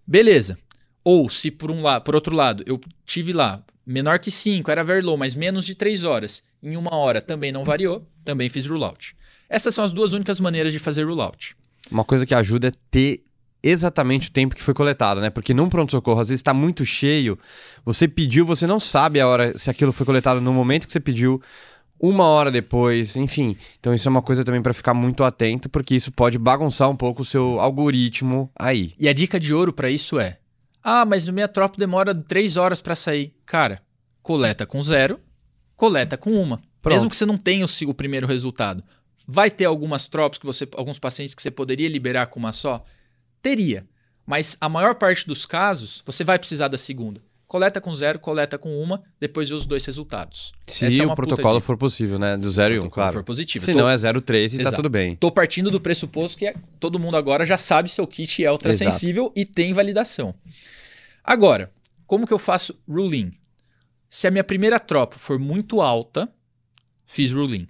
Beleza. Ou se por um lado, por outro lado, eu tive lá menor que 5, era very low, mas menos de 3 horas, em uma hora também não variou, também fiz rollout. Essas são as duas únicas maneiras de fazer rollout. Uma coisa que ajuda é ter exatamente o tempo que foi coletado, né? Porque num pronto-socorro, às vezes está muito cheio, você pediu, você não sabe a hora, se aquilo foi coletado no momento que você pediu, uma hora depois, enfim. Então isso é uma coisa também para ficar muito atento, porque isso pode bagunçar um pouco o seu algoritmo aí. E a dica de ouro para isso é: ah, mas o minha tropa demora três horas para sair. Cara, coleta com zero, coleta com uma. Pronto. Mesmo que você não tenha o, o primeiro resultado. Vai ter algumas tropas que você, alguns pacientes que você poderia liberar com uma só? Teria. Mas a maior parte dos casos, você vai precisar da segunda. Coleta com zero, coleta com uma, depois vê os dois resultados. Se Essa é o protocolo for possível, né? Do zero e um, claro. for positivo. Se tô... não é 0,3 e Exato. tá tudo bem. Tô partindo do pressuposto que é... todo mundo agora já sabe se o kit é ultrassensível e tem validação. Agora, como que eu faço ruling? Se a minha primeira tropa for muito alta, fiz ruling.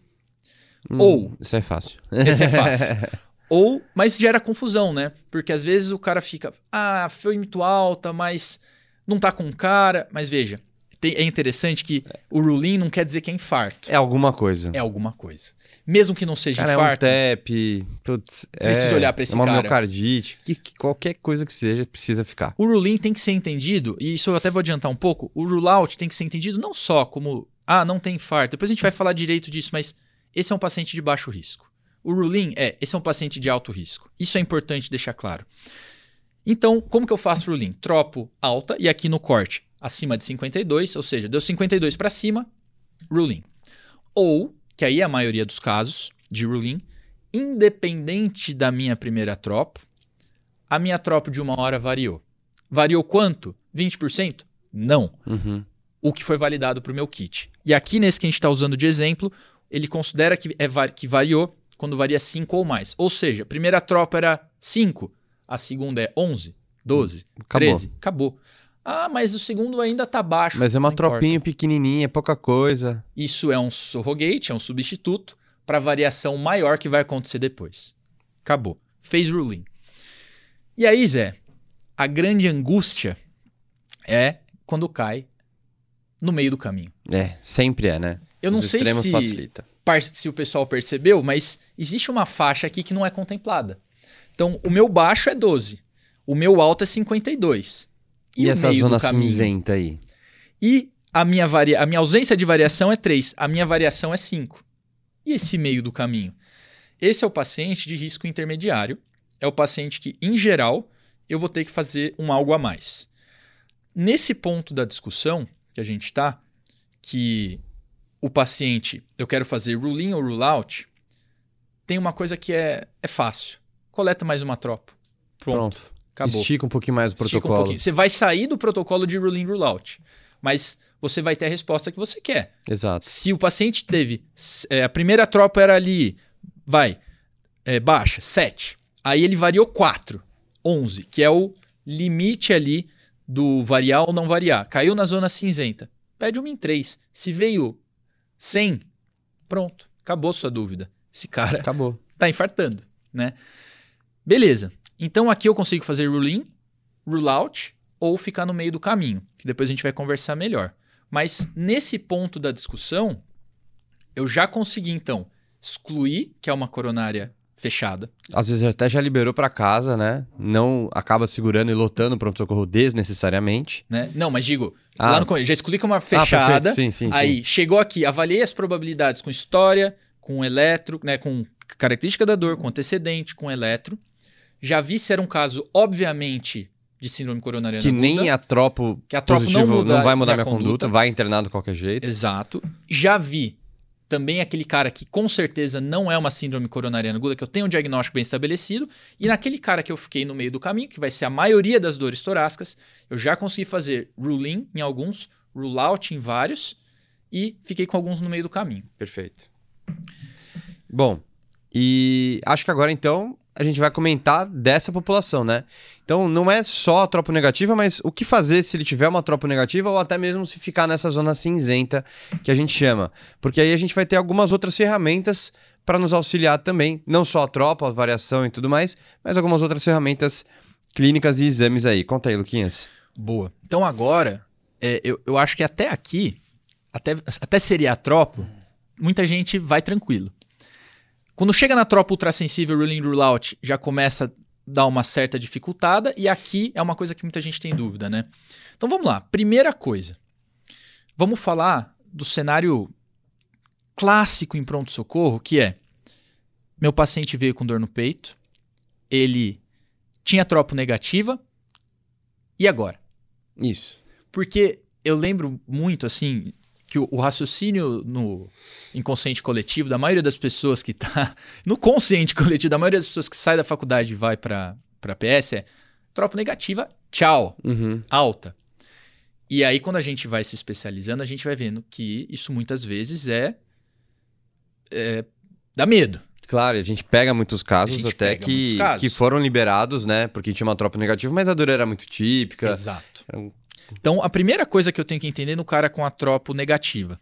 Hum, Ou. Isso é fácil. Esse é fácil. Ou, mas gera confusão, né? Porque às vezes o cara fica, ah, foi muito alta, mas não tá com cara. Mas veja, tem, é interessante que o ruling não quer dizer que é infarto. É alguma coisa. É alguma coisa. Mesmo que não seja cara, infarto. É um TEP, putz, precisa é, olhar para esse é uma cara. miocardite, que, que, qualquer coisa que seja precisa ficar. O ruling tem que ser entendido, e isso eu até vou adiantar um pouco. O rule out tem que ser entendido não só como, ah, não tem infarto. Depois a gente vai falar direito disso, mas esse é um paciente de baixo risco. O ruling é, esse é um paciente de alto risco. Isso é importante deixar claro. Então, como que eu faço ruling? Tropo alta e aqui no corte acima de 52, ou seja, deu 52 para cima, ruling. Ou, que aí é a maioria dos casos de ruling, independente da minha primeira tropa, a minha tropa de uma hora variou. Variou quanto? 20%? Não. Uhum. O que foi validado para o meu kit. E aqui, nesse que a gente está usando de exemplo, ele considera que, é, que variou quando varia 5 ou mais. Ou seja, a primeira tropa era 5, a segunda é 11, 12, acabou. 13. Acabou. Ah, mas o segundo ainda tá baixo. Mas é uma tropinha pequenininha, é pouca coisa. Isso é um surrogate, é um substituto para variação maior que vai acontecer depois. Acabou. Fez ruling. E aí, Zé, a grande angústia é quando cai no meio do caminho. É, sempre é, né? Eu não Os sei se, facilita. se o pessoal percebeu, mas existe uma faixa aqui que não é contemplada. Então, o meu baixo é 12. O meu alto é 52. E, e essa zona cinzenta aí? E a minha, varia... a minha ausência de variação é 3. A minha variação é 5. E esse meio do caminho? Esse é o paciente de risco intermediário. É o paciente que, em geral, eu vou ter que fazer um algo a mais. Nesse ponto da discussão que a gente está, que o paciente, eu quero fazer rule in ou rule out, tem uma coisa que é, é fácil coleta mais uma tropa. Pronto. Pronto. Acabou. Estica um pouquinho mais o protocolo. Um você vai sair do protocolo de ruling rule out, mas você vai ter a resposta que você quer. Exato. Se o paciente teve. É, a primeira tropa era ali, vai, é, baixa, 7. Aí ele variou 4, 11, que é o limite ali do variar ou não variar. Caiu na zona cinzenta. Pede uma em 3. Se veio 100, pronto. Acabou sua dúvida. Esse cara acabou. tá infartando, né? Beleza. Então aqui eu consigo fazer rule in, rule out ou ficar no meio do caminho, que depois a gente vai conversar melhor. Mas nesse ponto da discussão, eu já consegui então excluir que é uma coronária fechada. Às vezes até já liberou para casa, né? Não acaba segurando e lotando o pronto-socorro desnecessariamente. Né? Não, mas digo, ah. lá no já excluí que é uma ah, fechada. Ah, sim, sim, aí sim. chegou aqui, avaliei as probabilidades com história, com eletro, né, com característica da dor, com antecedente, com eletro. Já vi se era um caso, obviamente, de síndrome coronariana Que nem a tropo que a tropo positivo não, muda, não vai mudar minha conduta, conduta, vai internar de qualquer jeito. Exato. Já vi também aquele cara que com certeza não é uma síndrome coronariana aguda, que eu tenho um diagnóstico bem estabelecido, e naquele cara que eu fiquei no meio do caminho, que vai ser a maioria das dores torácicas, eu já consegui fazer rule-in em alguns, rule-out em vários, e fiquei com alguns no meio do caminho. Perfeito. Bom, e acho que agora então a gente vai comentar dessa população, né? Então não é só a tropa negativa, mas o que fazer se ele tiver uma tropa negativa ou até mesmo se ficar nessa zona cinzenta que a gente chama. Porque aí a gente vai ter algumas outras ferramentas para nos auxiliar também, não só a tropa, a variação e tudo mais, mas algumas outras ferramentas clínicas e exames aí. Conta aí, Luquinhas. Boa. Então agora, é, eu, eu acho que até aqui, até, até seria a tropa, muita gente vai tranquilo. Quando chega na tropa ultrassensível, ruling rule out, já começa a dar uma certa dificultada, e aqui é uma coisa que muita gente tem dúvida, né? Então vamos lá. Primeira coisa. Vamos falar do cenário clássico em pronto-socorro, que é: meu paciente veio com dor no peito, ele tinha tropo negativa, e agora? Isso. Porque eu lembro muito, assim, que o, o, raciocínio no inconsciente coletivo da maioria das pessoas que tá. No consciente coletivo da maioria das pessoas que sai da faculdade e vai para PS é tropa negativa, tchau. Uhum. Alta. E aí, quando a gente vai se especializando, a gente vai vendo que isso muitas vezes é. é dá medo. Claro, a gente pega muitos casos até que, casos. que foram liberados, né? Porque tinha uma tropa negativa, mas a dor era muito típica. Exato. Então, a primeira coisa que eu tenho que entender no cara com a tropo negativa.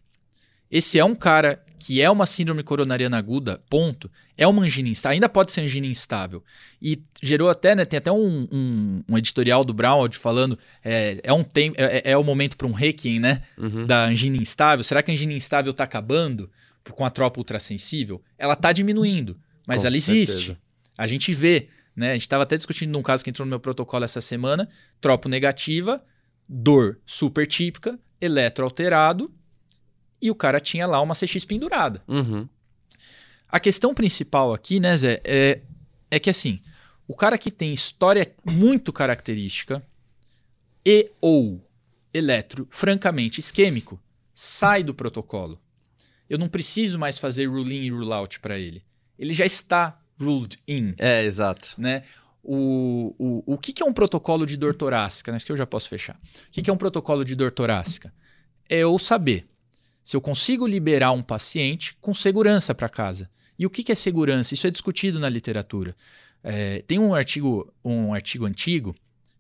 Esse é um cara que é uma síndrome coronariana aguda, ponto. É uma angina instável, ainda pode ser angina instável. E gerou até, né, tem até um, um, um editorial do Brownwood falando, é, é um tem, é, é, é o momento para um requiem, né, uhum. da angina instável. Será que a angina instável está acabando com a tropa ultrassensível? Ela está diminuindo, mas com ela existe. Certeza. A gente vê, né, a gente estava até discutindo num caso que entrou no meu protocolo essa semana, tropo negativa, dor super típica, eletro alterado, e o cara tinha lá uma CX pendurada. Uhum. A questão principal aqui, né, Zé, é, é que assim, o cara que tem história muito característica e ou eletro francamente isquêmico sai do protocolo. Eu não preciso mais fazer rule in e rule out para ele. Ele já está ruled in. É, exato. Né? O, o, o que, que é um protocolo de dor torácica? Né? Isso que eu já posso fechar. O que, que é um protocolo de dor torácica? É eu saber se eu consigo liberar um paciente com segurança para casa. E o que, que é segurança? Isso é discutido na literatura. É, tem um artigo, um artigo antigo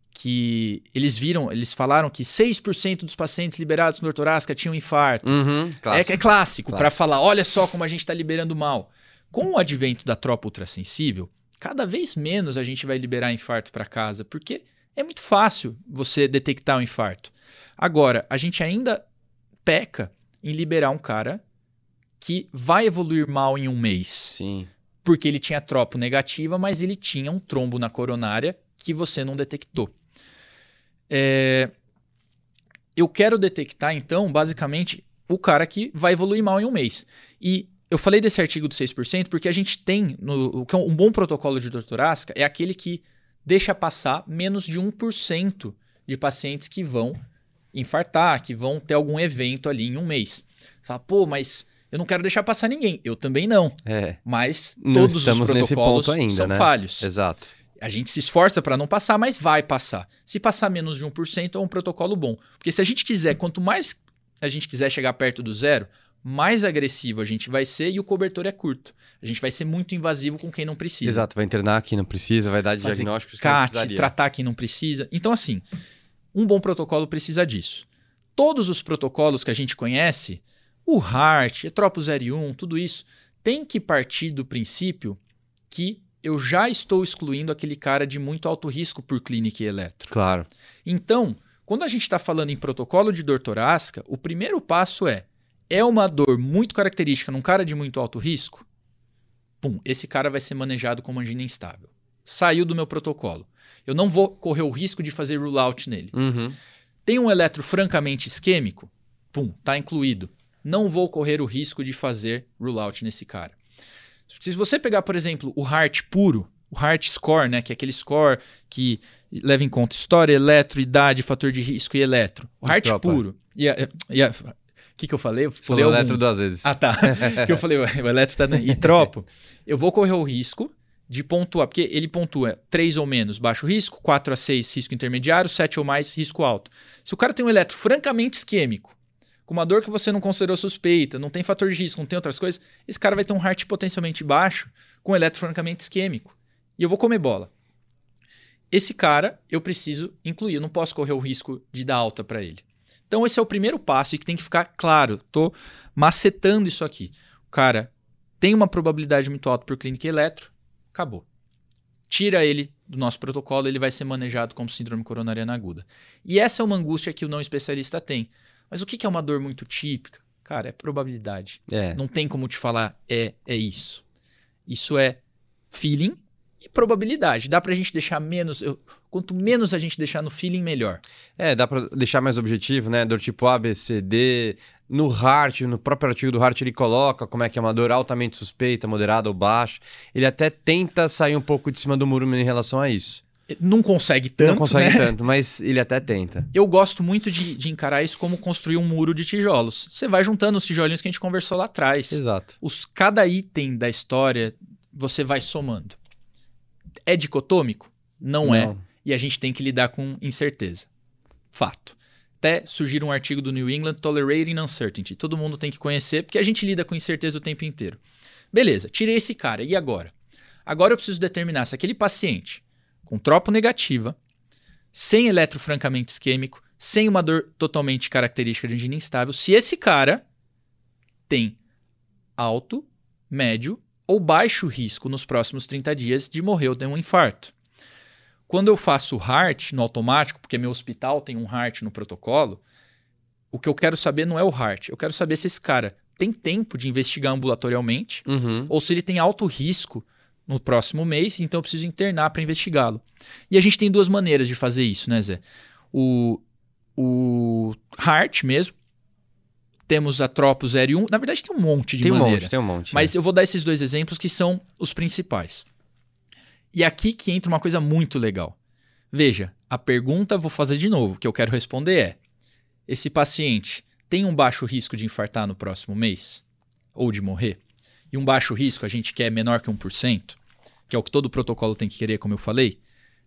que eles viram, eles falaram que 6% dos pacientes liberados com dor torácica tinham infarto. Uhum, clássico. É, é clássico, para falar, olha só como a gente está liberando mal. Com o advento da tropa ultrassensível, cada vez menos a gente vai liberar infarto para casa, porque é muito fácil você detectar o um infarto. Agora, a gente ainda peca em liberar um cara que vai evoluir mal em um mês. Sim. Porque ele tinha tropo negativa, mas ele tinha um trombo na coronária que você não detectou. É... Eu quero detectar, então, basicamente, o cara que vai evoluir mal em um mês. E eu falei desse artigo do 6% porque a gente tem no, é um bom protocolo de dor torácica é aquele que deixa passar menos de 1% de pacientes que vão infartar, que vão ter algum evento ali em um mês. Você fala, pô, mas eu não quero deixar passar ninguém. Eu também não. É. Mas todos os protocolos ainda, são né? falhos. Exato. A gente se esforça para não passar, mas vai passar. Se passar menos de 1%, é um protocolo bom. Porque se a gente quiser, quanto mais a gente quiser chegar perto do zero, mais agressivo a gente vai ser e o cobertor é curto. A gente vai ser muito invasivo com quem não precisa. Exato, vai internar quem não precisa, vai dar Fazer diagnósticos que não tratar quem não precisa. Então, assim, um bom protocolo precisa disso. Todos os protocolos que a gente conhece, o HART, Etropo 01, tudo isso, tem que partir do princípio que eu já estou excluindo aquele cara de muito alto risco por clínica e eletro. Claro. Então, quando a gente está falando em protocolo de dor torácica, o primeiro passo é é uma dor muito característica num cara de muito alto risco, pum, esse cara vai ser manejado como angina instável. Saiu do meu protocolo. Eu não vou correr o risco de fazer rule out nele. Uhum. Tem um eletro francamente isquêmico, pum, tá incluído. Não vou correr o risco de fazer rule out nesse cara. Se você pegar, por exemplo, o heart puro, o heart score, né, que é aquele score que leva em conta história, eletro, idade, fator de risco e eletro. O heart puro. E a, e a, que, que eu falei? Eu falei o eletro duas vezes. Ah, tá. que eu falei, o eletro tá. E tropo. Eu vou correr o risco de pontuar, porque ele pontua 3 ou menos baixo risco, 4 a 6 risco intermediário, 7 ou mais risco alto. Se o cara tem um eletro francamente isquêmico, com uma dor que você não considerou suspeita, não tem fator de risco, não tem outras coisas, esse cara vai ter um heart potencialmente baixo com um eletro francamente isquêmico. E eu vou comer bola. Esse cara eu preciso incluir, eu não posso correr o risco de dar alta para ele. Então, esse é o primeiro passo e que tem que ficar claro. Tô macetando isso aqui. O cara tem uma probabilidade muito alta por clínica eletro, acabou. Tira ele do nosso protocolo ele vai ser manejado como síndrome coronariana aguda. E essa é uma angústia que o não especialista tem. Mas o que é uma dor muito típica? Cara, é probabilidade. É. Não tem como te falar é, é isso. Isso é feeling probabilidade. Dá pra gente deixar menos. eu- quanto menos a gente deixar no feeling, melhor. É, dá pra deixar mais objetivo, né? Dor tipo A, B, C, D. No Heart, no próprio artigo do Heart, ele coloca como é que é uma dor altamente suspeita, moderada ou baixa. Ele até tenta sair um pouco de cima do muro em relação a isso. Não consegue tanto, Não consegue né? tanto, mas ele até tenta. Eu gosto muito de, de encarar isso como construir um muro de tijolos. Você vai juntando os tijolinhos que a gente conversou lá atrás. Exato. Os, cada item da história você vai somando. É dicotômico? Não, é. E a gente tem que lidar com incerteza. Fato. Até surgir um artigo do New England Tolerating Uncertainty. Todo mundo tem que conhecer, porque a gente lida com incerteza o tempo inteiro. Beleza, tirei esse cara. E agora? Agora eu preciso determinar se aquele paciente com tropo negativa, sem eletro francamente isquêmico, sem uma dor totalmente característica de angina instável, se esse cara tem alto, médio ou baixo risco nos próximos 30 dias de morrer ou ter um infarto. Quando eu faço heart no automático, porque meu hospital tem um heart no protocolo, o que eu quero saber não é o heart, eu quero saber se esse cara tem tempo de investigar ambulatorialmente Uhum. ou se ele tem alto risco no próximo mês, então eu preciso internar para investigá-lo. E a gente tem duas maneiras de fazer isso, né, Zé? O, o heart mesmo, temos a Tropo 0 e 1, na verdade tem um monte de Tem um maneira. monte, tem um monte. Mas eu vou dar esses dois exemplos que são os principais. E aqui que entra uma coisa muito legal. Veja, a pergunta vou fazer de novo, que eu quero responder é: esse paciente tem um baixo risco de infartar no próximo mês ou de morrer? E um baixo risco a gente quer menor que 1%, que é o que todo protocolo tem que querer, como eu falei.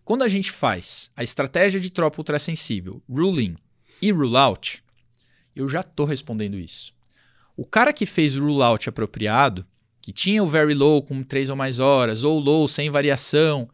Quando a gente faz a estratégia de tropa ultrassensível, rule in e rule out, eu já estou respondendo isso. O cara que fez o rule out apropriado, que tinha o very low com 3 ou mais horas, ou low sem variação,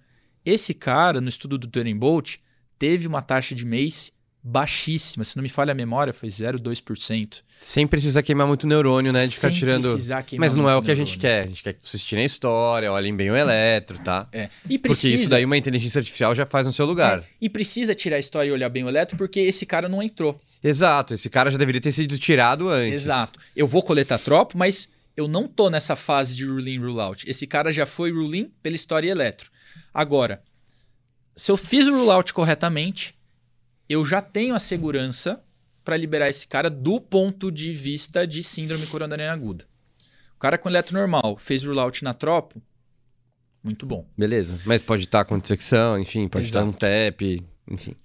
esse cara, no estudo do Turing Bolt, teve uma taxa de MACE baixíssima. Se não me falha a memória, foi 0,2%. Sem precisar queimar muito neurônio, né? De ficar Sem tirando. precisar queimar Mas não é o que a gente neurônio. quer. A gente quer que vocês tirem a história, olhem bem o eletro, tá? É. E Porque precisa, isso daí uma inteligência artificial já faz no seu lugar. é, e precisa tirar a história e olhar bem o eletro, porque esse cara não entrou. Exato, esse cara já deveria ter sido tirado antes. Exato. Eu vou coletar tropo, mas eu não tô nessa fase de rule in, rule out. Esse cara já foi rule in pela história eletro. Agora, se eu fiz o rule out corretamente, eu já tenho a segurança para liberar esse cara do ponto de vista de síndrome coronariana aguda. O cara com eletro normal fez rule out na tropo, muito bom. Beleza. Mas pode estar com dissecção, enfim, pode estar Exato. um TEP, enfim.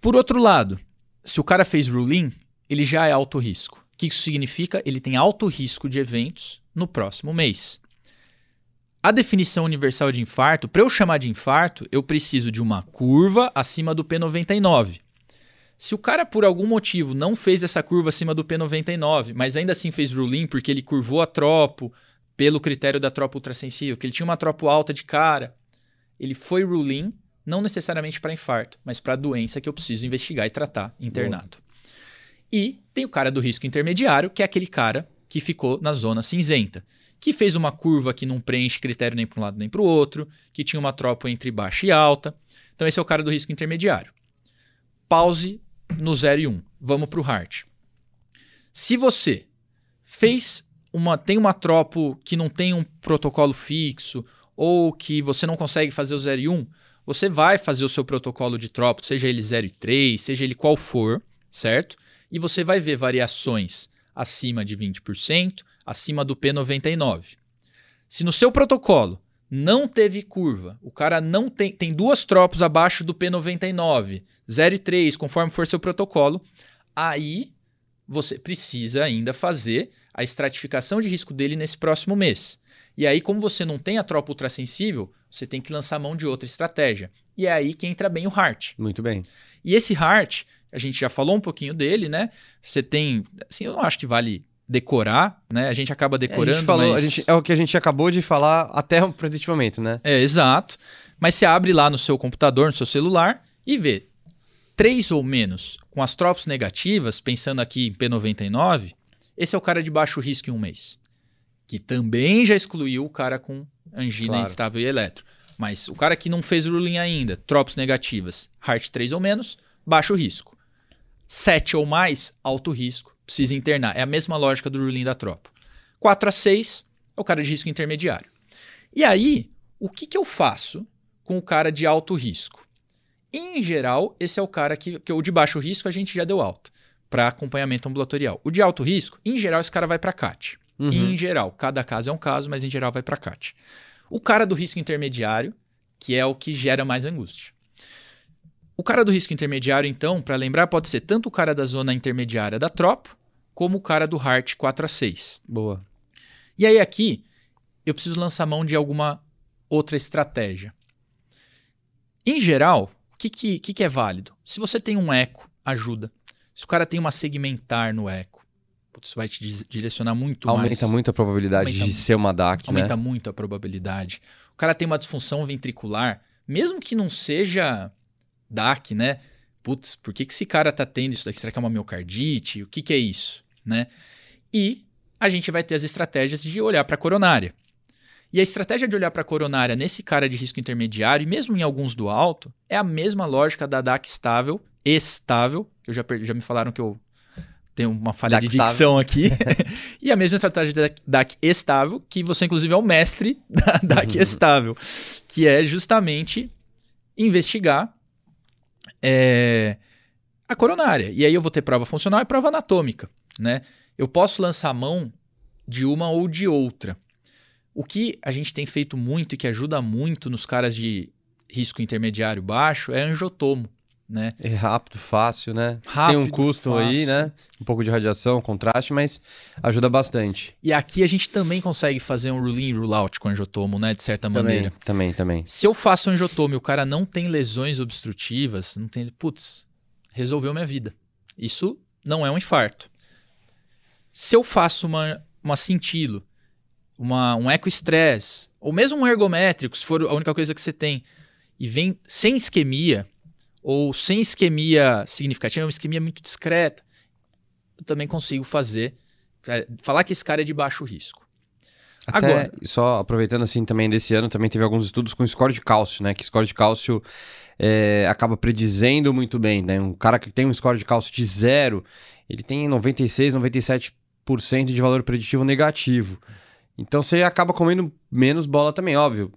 Por outro lado, se o cara fez ruling, ele já é alto risco. O que isso significa? Ele tem alto risco de eventos no próximo mês. A definição universal de infarto, para eu chamar de infarto, eu preciso de uma curva acima do P99. Se o cara, por algum motivo, não fez essa curva acima do P99, mas ainda assim fez ruling porque ele curvou a tropo pelo critério da tropa ultrassensível, que ele tinha uma tropo alta de cara, ele foi ruling, não necessariamente para infarto, mas para doença que eu preciso investigar e tratar internado. E tem o cara do risco intermediário, que é aquele cara que ficou na zona cinzenta, que fez uma curva que não preenche critério nem para um lado nem para o outro, que tinha uma tropa entre baixa e alta. Então esse é o cara do risco intermediário. Pause no 0 e 1. Vamos para o heart. Se você fez uma tem uma tropo que não tem um protocolo fixo ou que você não consegue fazer o 0 e 1, você vai fazer o seu protocolo de tropo, seja ele 0 e 3, seja ele qual for, certo? E você vai ver variações acima de 20%, acima do P99. Se no seu protocolo não teve curva, o cara não tem, tem duas tropos abaixo do P99, 0 e 3, conforme for seu protocolo, aí você precisa ainda fazer a estratificação de risco dele nesse próximo mês. E aí, como você não tem a tropa ultrassensível, você tem que lançar mão de outra estratégia. E é aí que entra bem o heart. Muito bem. E esse heart, a gente já falou um pouquinho dele, né? Você tem, assim, eu não acho que vale decorar, né? A gente acaba É, decorando, a gente falou, mas... a gente- é o que a gente acabou de falar até o presente momento, né? É, exato. Mas você abre lá no seu computador, no seu celular e vê três ou menos com as tropas negativas, pensando aqui em P99, esse é o cara de baixo risco em um mês. Que também já excluiu o cara com angina Claro. instável e eletro. Mas o cara que não fez o ruling ainda, tropos negativas, heart 3 ou menos, baixo risco. 7 ou mais, alto risco, precisa internar. É a mesma lógica do ruling da tropa. 4 a 6 é o cara de risco intermediário. E aí, o que, que eu faço com o cara de alto risco? Em geral, esse é o cara que, que o de baixo risco a gente já deu alta para acompanhamento ambulatorial. O de alto risco, em geral, esse cara vai para CAT. Uhum. Em geral, cada caso é um caso, mas em geral vai para CAT. O cara do risco intermediário, que é o que gera mais angústia. O cara do risco intermediário, então, para lembrar, pode ser tanto o cara da zona intermediária da tropa, como o cara do Heart 4 a 6. Boa. E aí aqui, eu preciso lançar mão de alguma outra estratégia. Em geral, o que, que, que, é válido? Se você tem um eco, ajuda. Se o cara tem uma segmentar no eco, vai te direcionar muito aumenta mais. Aumenta muito a probabilidade aumenta, de ser uma DAC, aumenta né? Aumenta muito a probabilidade. O cara tem uma disfunção ventricular, mesmo que não seja DAC, né? Putz, por que, que esse cara tá tendo isso daqui? Será que é uma miocardite? O que, que é isso? Né? E a gente vai ter as estratégias de olhar para a coronária. E a estratégia de olhar para a coronária nesse cara de risco intermediário, e mesmo em alguns do alto, é a mesma lógica da DAC estável, estável, que eu já, já me falaram que eu tenho uma falha DAC de dicção aqui, e a mesma estratégia da DAC estável, que você inclusive é o mestre da DAC uhum. estável, que é justamente investigar é, a coronária. E aí eu vou ter prova funcional e prova anatômica, né? Eu posso lançar mão de uma ou de outra. O que a gente tem feito muito e que ajuda muito nos caras de risco intermediário baixo é angiotomo. Né? É rápido, fácil, né? Rápido, Tem um custo fácil. aí, né? Um pouco de radiação, contraste, mas ajuda bastante. E aqui a gente também consegue fazer um rule in, rule out com angiotomo, né? De certa também, maneira. Também, também. Se eu faço angiotomo e o cara não tem lesões obstrutivas, não tem. Putz, resolveu minha vida. Isso não é um infarto. Se eu faço uma, uma cintilo uma, um eco-stress, ou mesmo um ergométrico, se for a única coisa que você tem, e vem sem isquemia, ou sem isquemia significativa, uma isquemia muito discreta, eu também consigo fazer, é, falar que esse cara é de baixo risco. Até, Agora, só aproveitando assim também desse ano, também teve alguns estudos com score de cálcio, né? Que score de cálcio é, acaba predizendo muito bem, né? Um cara que tem um score de cálcio de zero, ele tem 96, 97% de valor preditivo negativo. Então você acaba comendo menos bola também, óbvio.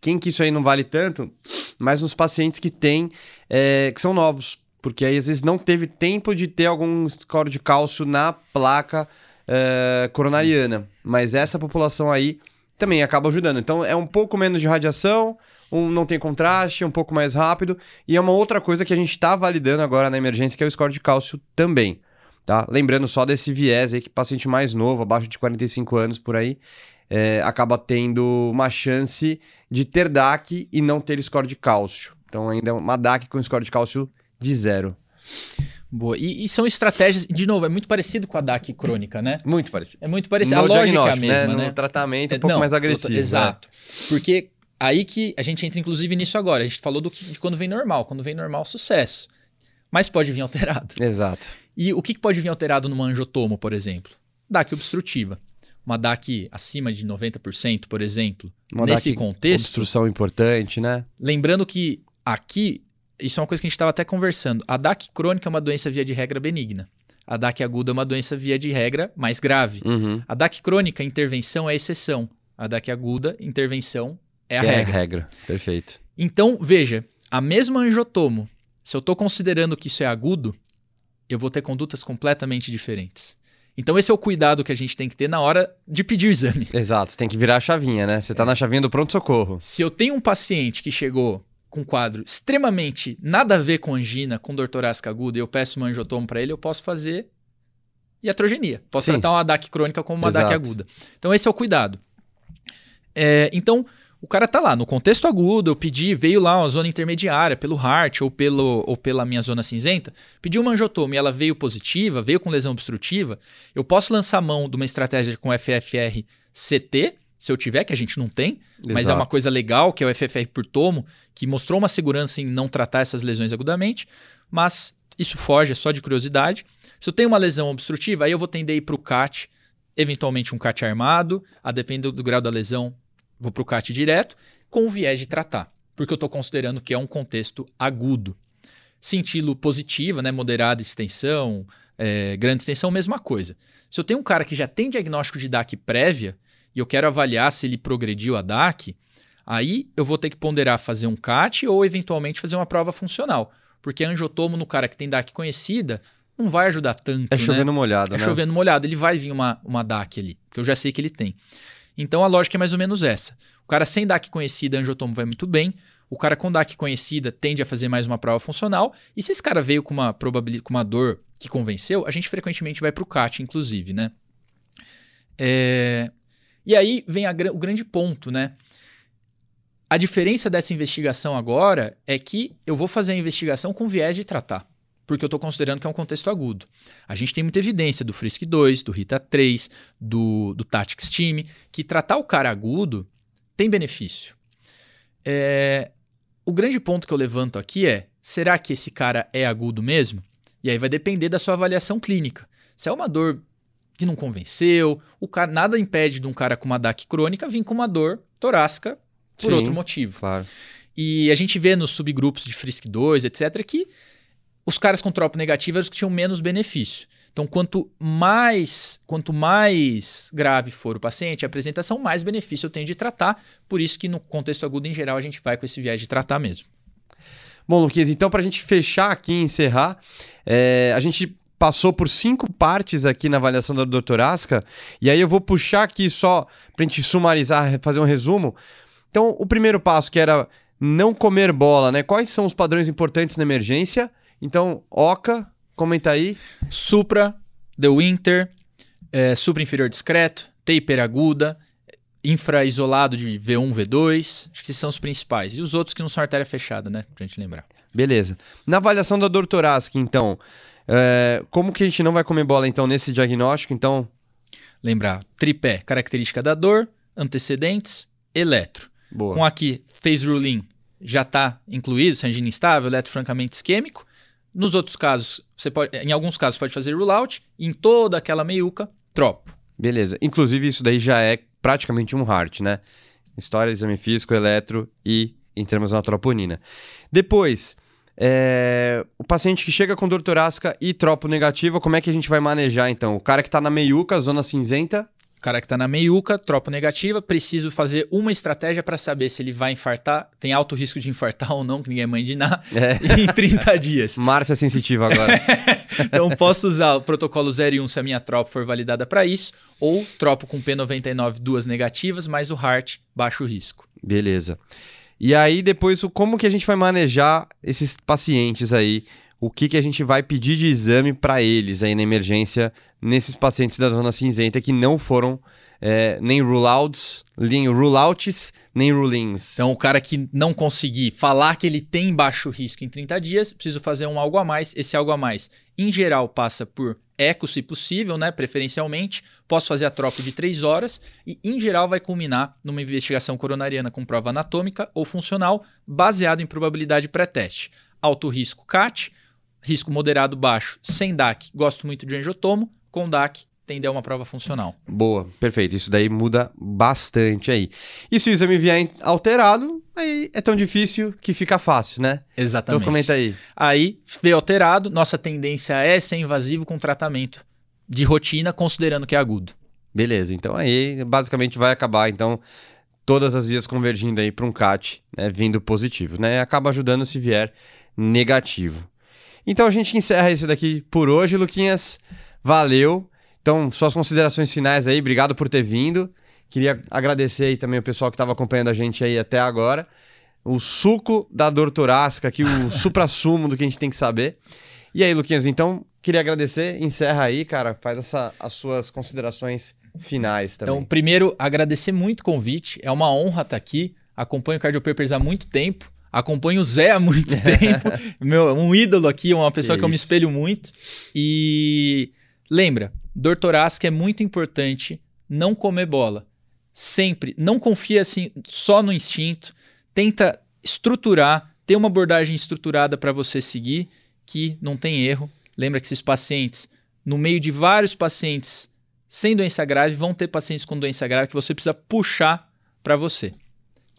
Quem que isso aí não vale tanto, mas nos pacientes que tem, é, que são novos. Porque aí às vezes não teve tempo de ter algum score de cálcio na placa é, coronariana. Mas essa população aí também acaba ajudando. Então é um pouco menos de radiação, um, não tem contraste, um pouco mais rápido. E é uma outra coisa que a gente está validando agora na emergência, que é o score de cálcio também. Tá? Lembrando só desse viés aí que paciente mais novo, abaixo de 45 anos por aí, é, acaba tendo uma chance de ter DAC e não ter score de cálcio. Então ainda é uma DAC com score de cálcio de zero. Boa. E, e, são estratégias, de novo, é muito parecido com a DAC crônica, né? Muito parecido. É muito parecido. No a lógica é a mesma, né? No né? tratamento é um pouco não, mais agressivo. Exato. Né? Porque aí que a gente entra, inclusive, nisso agora. A gente falou do que, de quando vem normal. Quando vem normal, sucesso. Mas pode vir alterado. Exato. E o que pode vir alterado numa angiotomo, por exemplo? DAC obstrutiva. Uma DAC acima de 90%, por exemplo. Uma nesse DAC contexto. Obstrução importante, né? Lembrando que aqui, isso é uma coisa que a gente estava até conversando. A DAC crônica é uma doença via de regra benigna. A DAC aguda é uma doença via de regra mais grave. Uhum. A DAC crônica, intervenção é exceção. A DAC aguda, intervenção é a é regra. É a regra, perfeito. Então, veja, a mesma angiotomo, se eu estou considerando que isso é agudo, eu vou ter condutas completamente diferentes. Então esse é o cuidado que a gente tem que ter na hora de pedir o exame. Exato, você tem que virar a chavinha, né? Você está é. na chavinha do pronto-socorro. Se eu tenho um paciente que chegou com um quadro extremamente nada a ver com angina, com dor torácica aguda, e eu peço uma angiotomo para ele, eu posso fazer iatrogenia. Posso Sim. tratar uma DAC crônica como uma Exato. DAC aguda. Então esse é o cuidado. É, então, o cara tá lá, no contexto agudo, eu pedi, veio lá uma zona intermediária, pelo heart ou, pelo, ou pela minha zona cinzenta, pedi uma angiotoma e ela veio positiva, veio com lesão obstrutiva, eu posso lançar mão de uma estratégia com FFR CT, se eu tiver, que a gente não tem, Exato. mas é uma coisa legal, que é o FFR por tomo, que mostrou uma segurança em não tratar essas lesões agudamente, mas isso foge, é só de curiosidade. Se eu tenho uma lesão obstrutiva, aí eu vou tender a ir para o CAT, eventualmente um CAT armado, a depender do grau da lesão, vou para o CAT direto. com o viés de tratar, porque eu estou considerando que é um contexto agudo. Cintilo positiva, né, moderada extensão, é, grande extensão, mesma coisa. Se eu tenho um cara que já tem diagnóstico de DAC prévia e eu quero avaliar se ele progrediu a DAC, aí eu vou ter que ponderar fazer um CAT ou eventualmente fazer uma prova funcional. Porque angiotomo no cara que tem DAC conhecida não vai ajudar tanto. É chovendo né? molhado, É né? chovendo molhado. Ele vai vir uma, uma DAC ali, porque eu já sei que ele tem. Então a lógica é mais ou menos essa. O cara sem DAC conhecida, angiotomo vai muito bem. O cara com DAC conhecida tende a fazer mais uma prova funcional. E se esse cara veio com uma probabilidade, com uma dor que convenceu, a gente frequentemente vai para o CAT, inclusive, né? É... E aí vem a, o grande ponto, né? A diferença dessa investigação agora é que eu vou fazer a investigação com viés de tratar, porque eu estou considerando que é um contexto agudo. A gente tem muita evidência do Frisk 2, do Rita 3, do, do Tactics Team, que tratar o cara agudo tem benefício. É... O grande ponto que eu levanto aqui é: será que esse cara é agudo mesmo? E aí vai depender da sua avaliação clínica. Se é uma dor que não convenceu, o cara nada impede de um cara com uma DAC crônica vir com uma dor torácica por Sim, outro motivo. Claro. E a gente vê nos subgrupos de Frisk 2, etc, que os caras com tropo negativo eram os que tinham menos benefício. Então, quanto mais, quanto mais grave for o paciente, a apresentação, mais benefício eu tenho de tratar. Por isso que no contexto agudo em geral a gente vai com esse viés de tratar mesmo. Bom, Luquinhas, então para a gente fechar aqui e encerrar, é, a gente passou por cinco partes aqui na avaliação da Dr. Asca, e aí eu vou puxar aqui só para a gente sumarizar, fazer um resumo. Então, o primeiro passo que era não comer bola, né? Quais são os padrões importantes na emergência? Então, Oca, comenta aí. Supra, The Winter, é, supra inferior discreto, taper aguda, infra isolado de V1, V2, acho que esses são os principais. E os outros que não são artéria fechada, né? Pra gente lembrar. Beleza. Na avaliação da dor torácica, então, é, como que a gente não vai comer bola, então, nesse diagnóstico? Então, Lembrar, tripé, característica da dor, antecedentes, eletro. boa. Com aqui, phase ruling já está incluído, sanguíneo instável, eletro francamente isquêmico. Nos outros casos, você pode, em alguns casos pode fazer rule out, em toda aquela meiuca, tropo. Beleza. Inclusive, isso daí já é praticamente um heart, né? História, exame físico, eletro e em termos de troponina. Depois, é, o paciente que chega com dor torácica e tropo negativa, como é que a gente vai manejar, então? O cara que tá na meiuca, zona cinzenta, cara que está na meiuca, tropo negativa, preciso fazer uma estratégia para saber se ele vai infartar, tem alto risco de infartar ou não, que ninguém mãe de nada, É. em 30 dias. Márcia sensitiva agora. Então posso usar o protocolo 0 e 1 se a minha tropo for validada para isso, ou tropo com P99 duas negativas, mais o heart baixo risco. Beleza. E aí, depois, como que a gente vai manejar esses pacientes aí? O que, que a gente vai pedir de exame para eles aí na emergência, nesses pacientes da zona cinzenta que não foram é, nem rule-outs, nem rule-outs, nem rule-ins. Então o cara que não conseguir falar que ele tem baixo risco em 30 dias, preciso fazer um algo a mais. Esse algo a mais, em geral, passa por eco, se possível, né? Preferencialmente. Posso fazer a troca de 3 horas e, em geral, vai culminar numa investigação coronariana com prova anatômica ou funcional, baseado em probabilidade pré-teste. Alto risco CAT, risco moderado baixo sem DAC. Gosto muito de angiotomo, com DAC tende a uma prova funcional. Boa, perfeito. Isso daí muda bastante aí. E se o exame vier alterado, aí é tão difícil que fica fácil, né? Exatamente. Então comenta aí. Aí, veio alterado, nossa tendência é ser invasivo com tratamento de rotina, considerando que é agudo. Beleza, então aí basicamente vai acabar, então, todas as vias convergindo aí para um CAT, né, vindo positivo, né? Acaba ajudando se vier negativo. Então a gente encerra esse daqui por hoje, Luquinhas. Valeu. Então, suas considerações finais aí, obrigado por ter vindo. Queria agradecer aí também o pessoal que estava acompanhando a gente aí até agora. O suco da dor torácica aqui, o supra-sumo do que a gente tem que saber. E aí, Luquinhas, então, queria agradecer. Encerra aí, cara. Faz essa, as suas considerações finais também. Então, primeiro, agradecer muito o convite. É uma honra estar aqui. Acompanho o Cardio Papers há muito tempo. Acompanho o Zé há muito tempo. Meu, um ídolo aqui, uma pessoa que, Que eu me espelho muito. E lembra, dor torácica é muito importante não comer bola. Sempre. Não confia assim só no instinto. Tenta estruturar, ter uma abordagem estruturada para você seguir, que não tem erro. Lembra que esses pacientes, no meio de vários pacientes sem doença grave, vão ter pacientes com doença grave que você precisa puxar para você.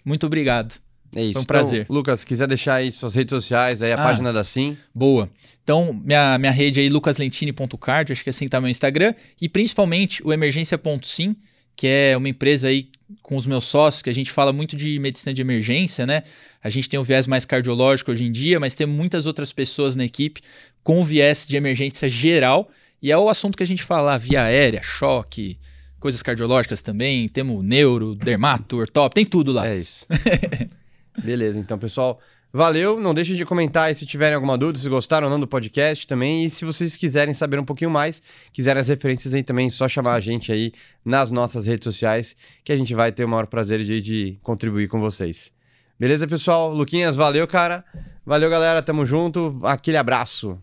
Muito obrigado. É isso. Foi um prazer. Então, Lucas, quiser deixar aí suas redes sociais, aí a Ah. página da Sim. Boa. Então, minha, minha rede aí, lucaslentini.card, acho que assim tá meu Instagram. E principalmente o Emergência.sim, que é uma empresa aí com os meus sócios, que a gente fala muito de medicina de emergência, né? A gente tem um viés mais cardiológico hoje em dia, mas tem muitas outras pessoas na equipe com viés de emergência geral. E é o assunto que a gente fala, via aérea, choque, coisas cardiológicas também. Temos neuro, dermato, ortop, tem tudo lá. É isso. Beleza, então, pessoal. Valeu, não deixe de comentar aí se tiverem alguma dúvida, se gostaram ou não do podcast também. E se vocês quiserem saber um pouquinho mais, quiserem as referências aí também, é só chamar a gente aí nas nossas redes sociais, que a gente vai ter o maior prazer de, de contribuir com vocês. Beleza, pessoal? Luquinhas, valeu, cara. Valeu, galera. Tamo junto. Aquele abraço.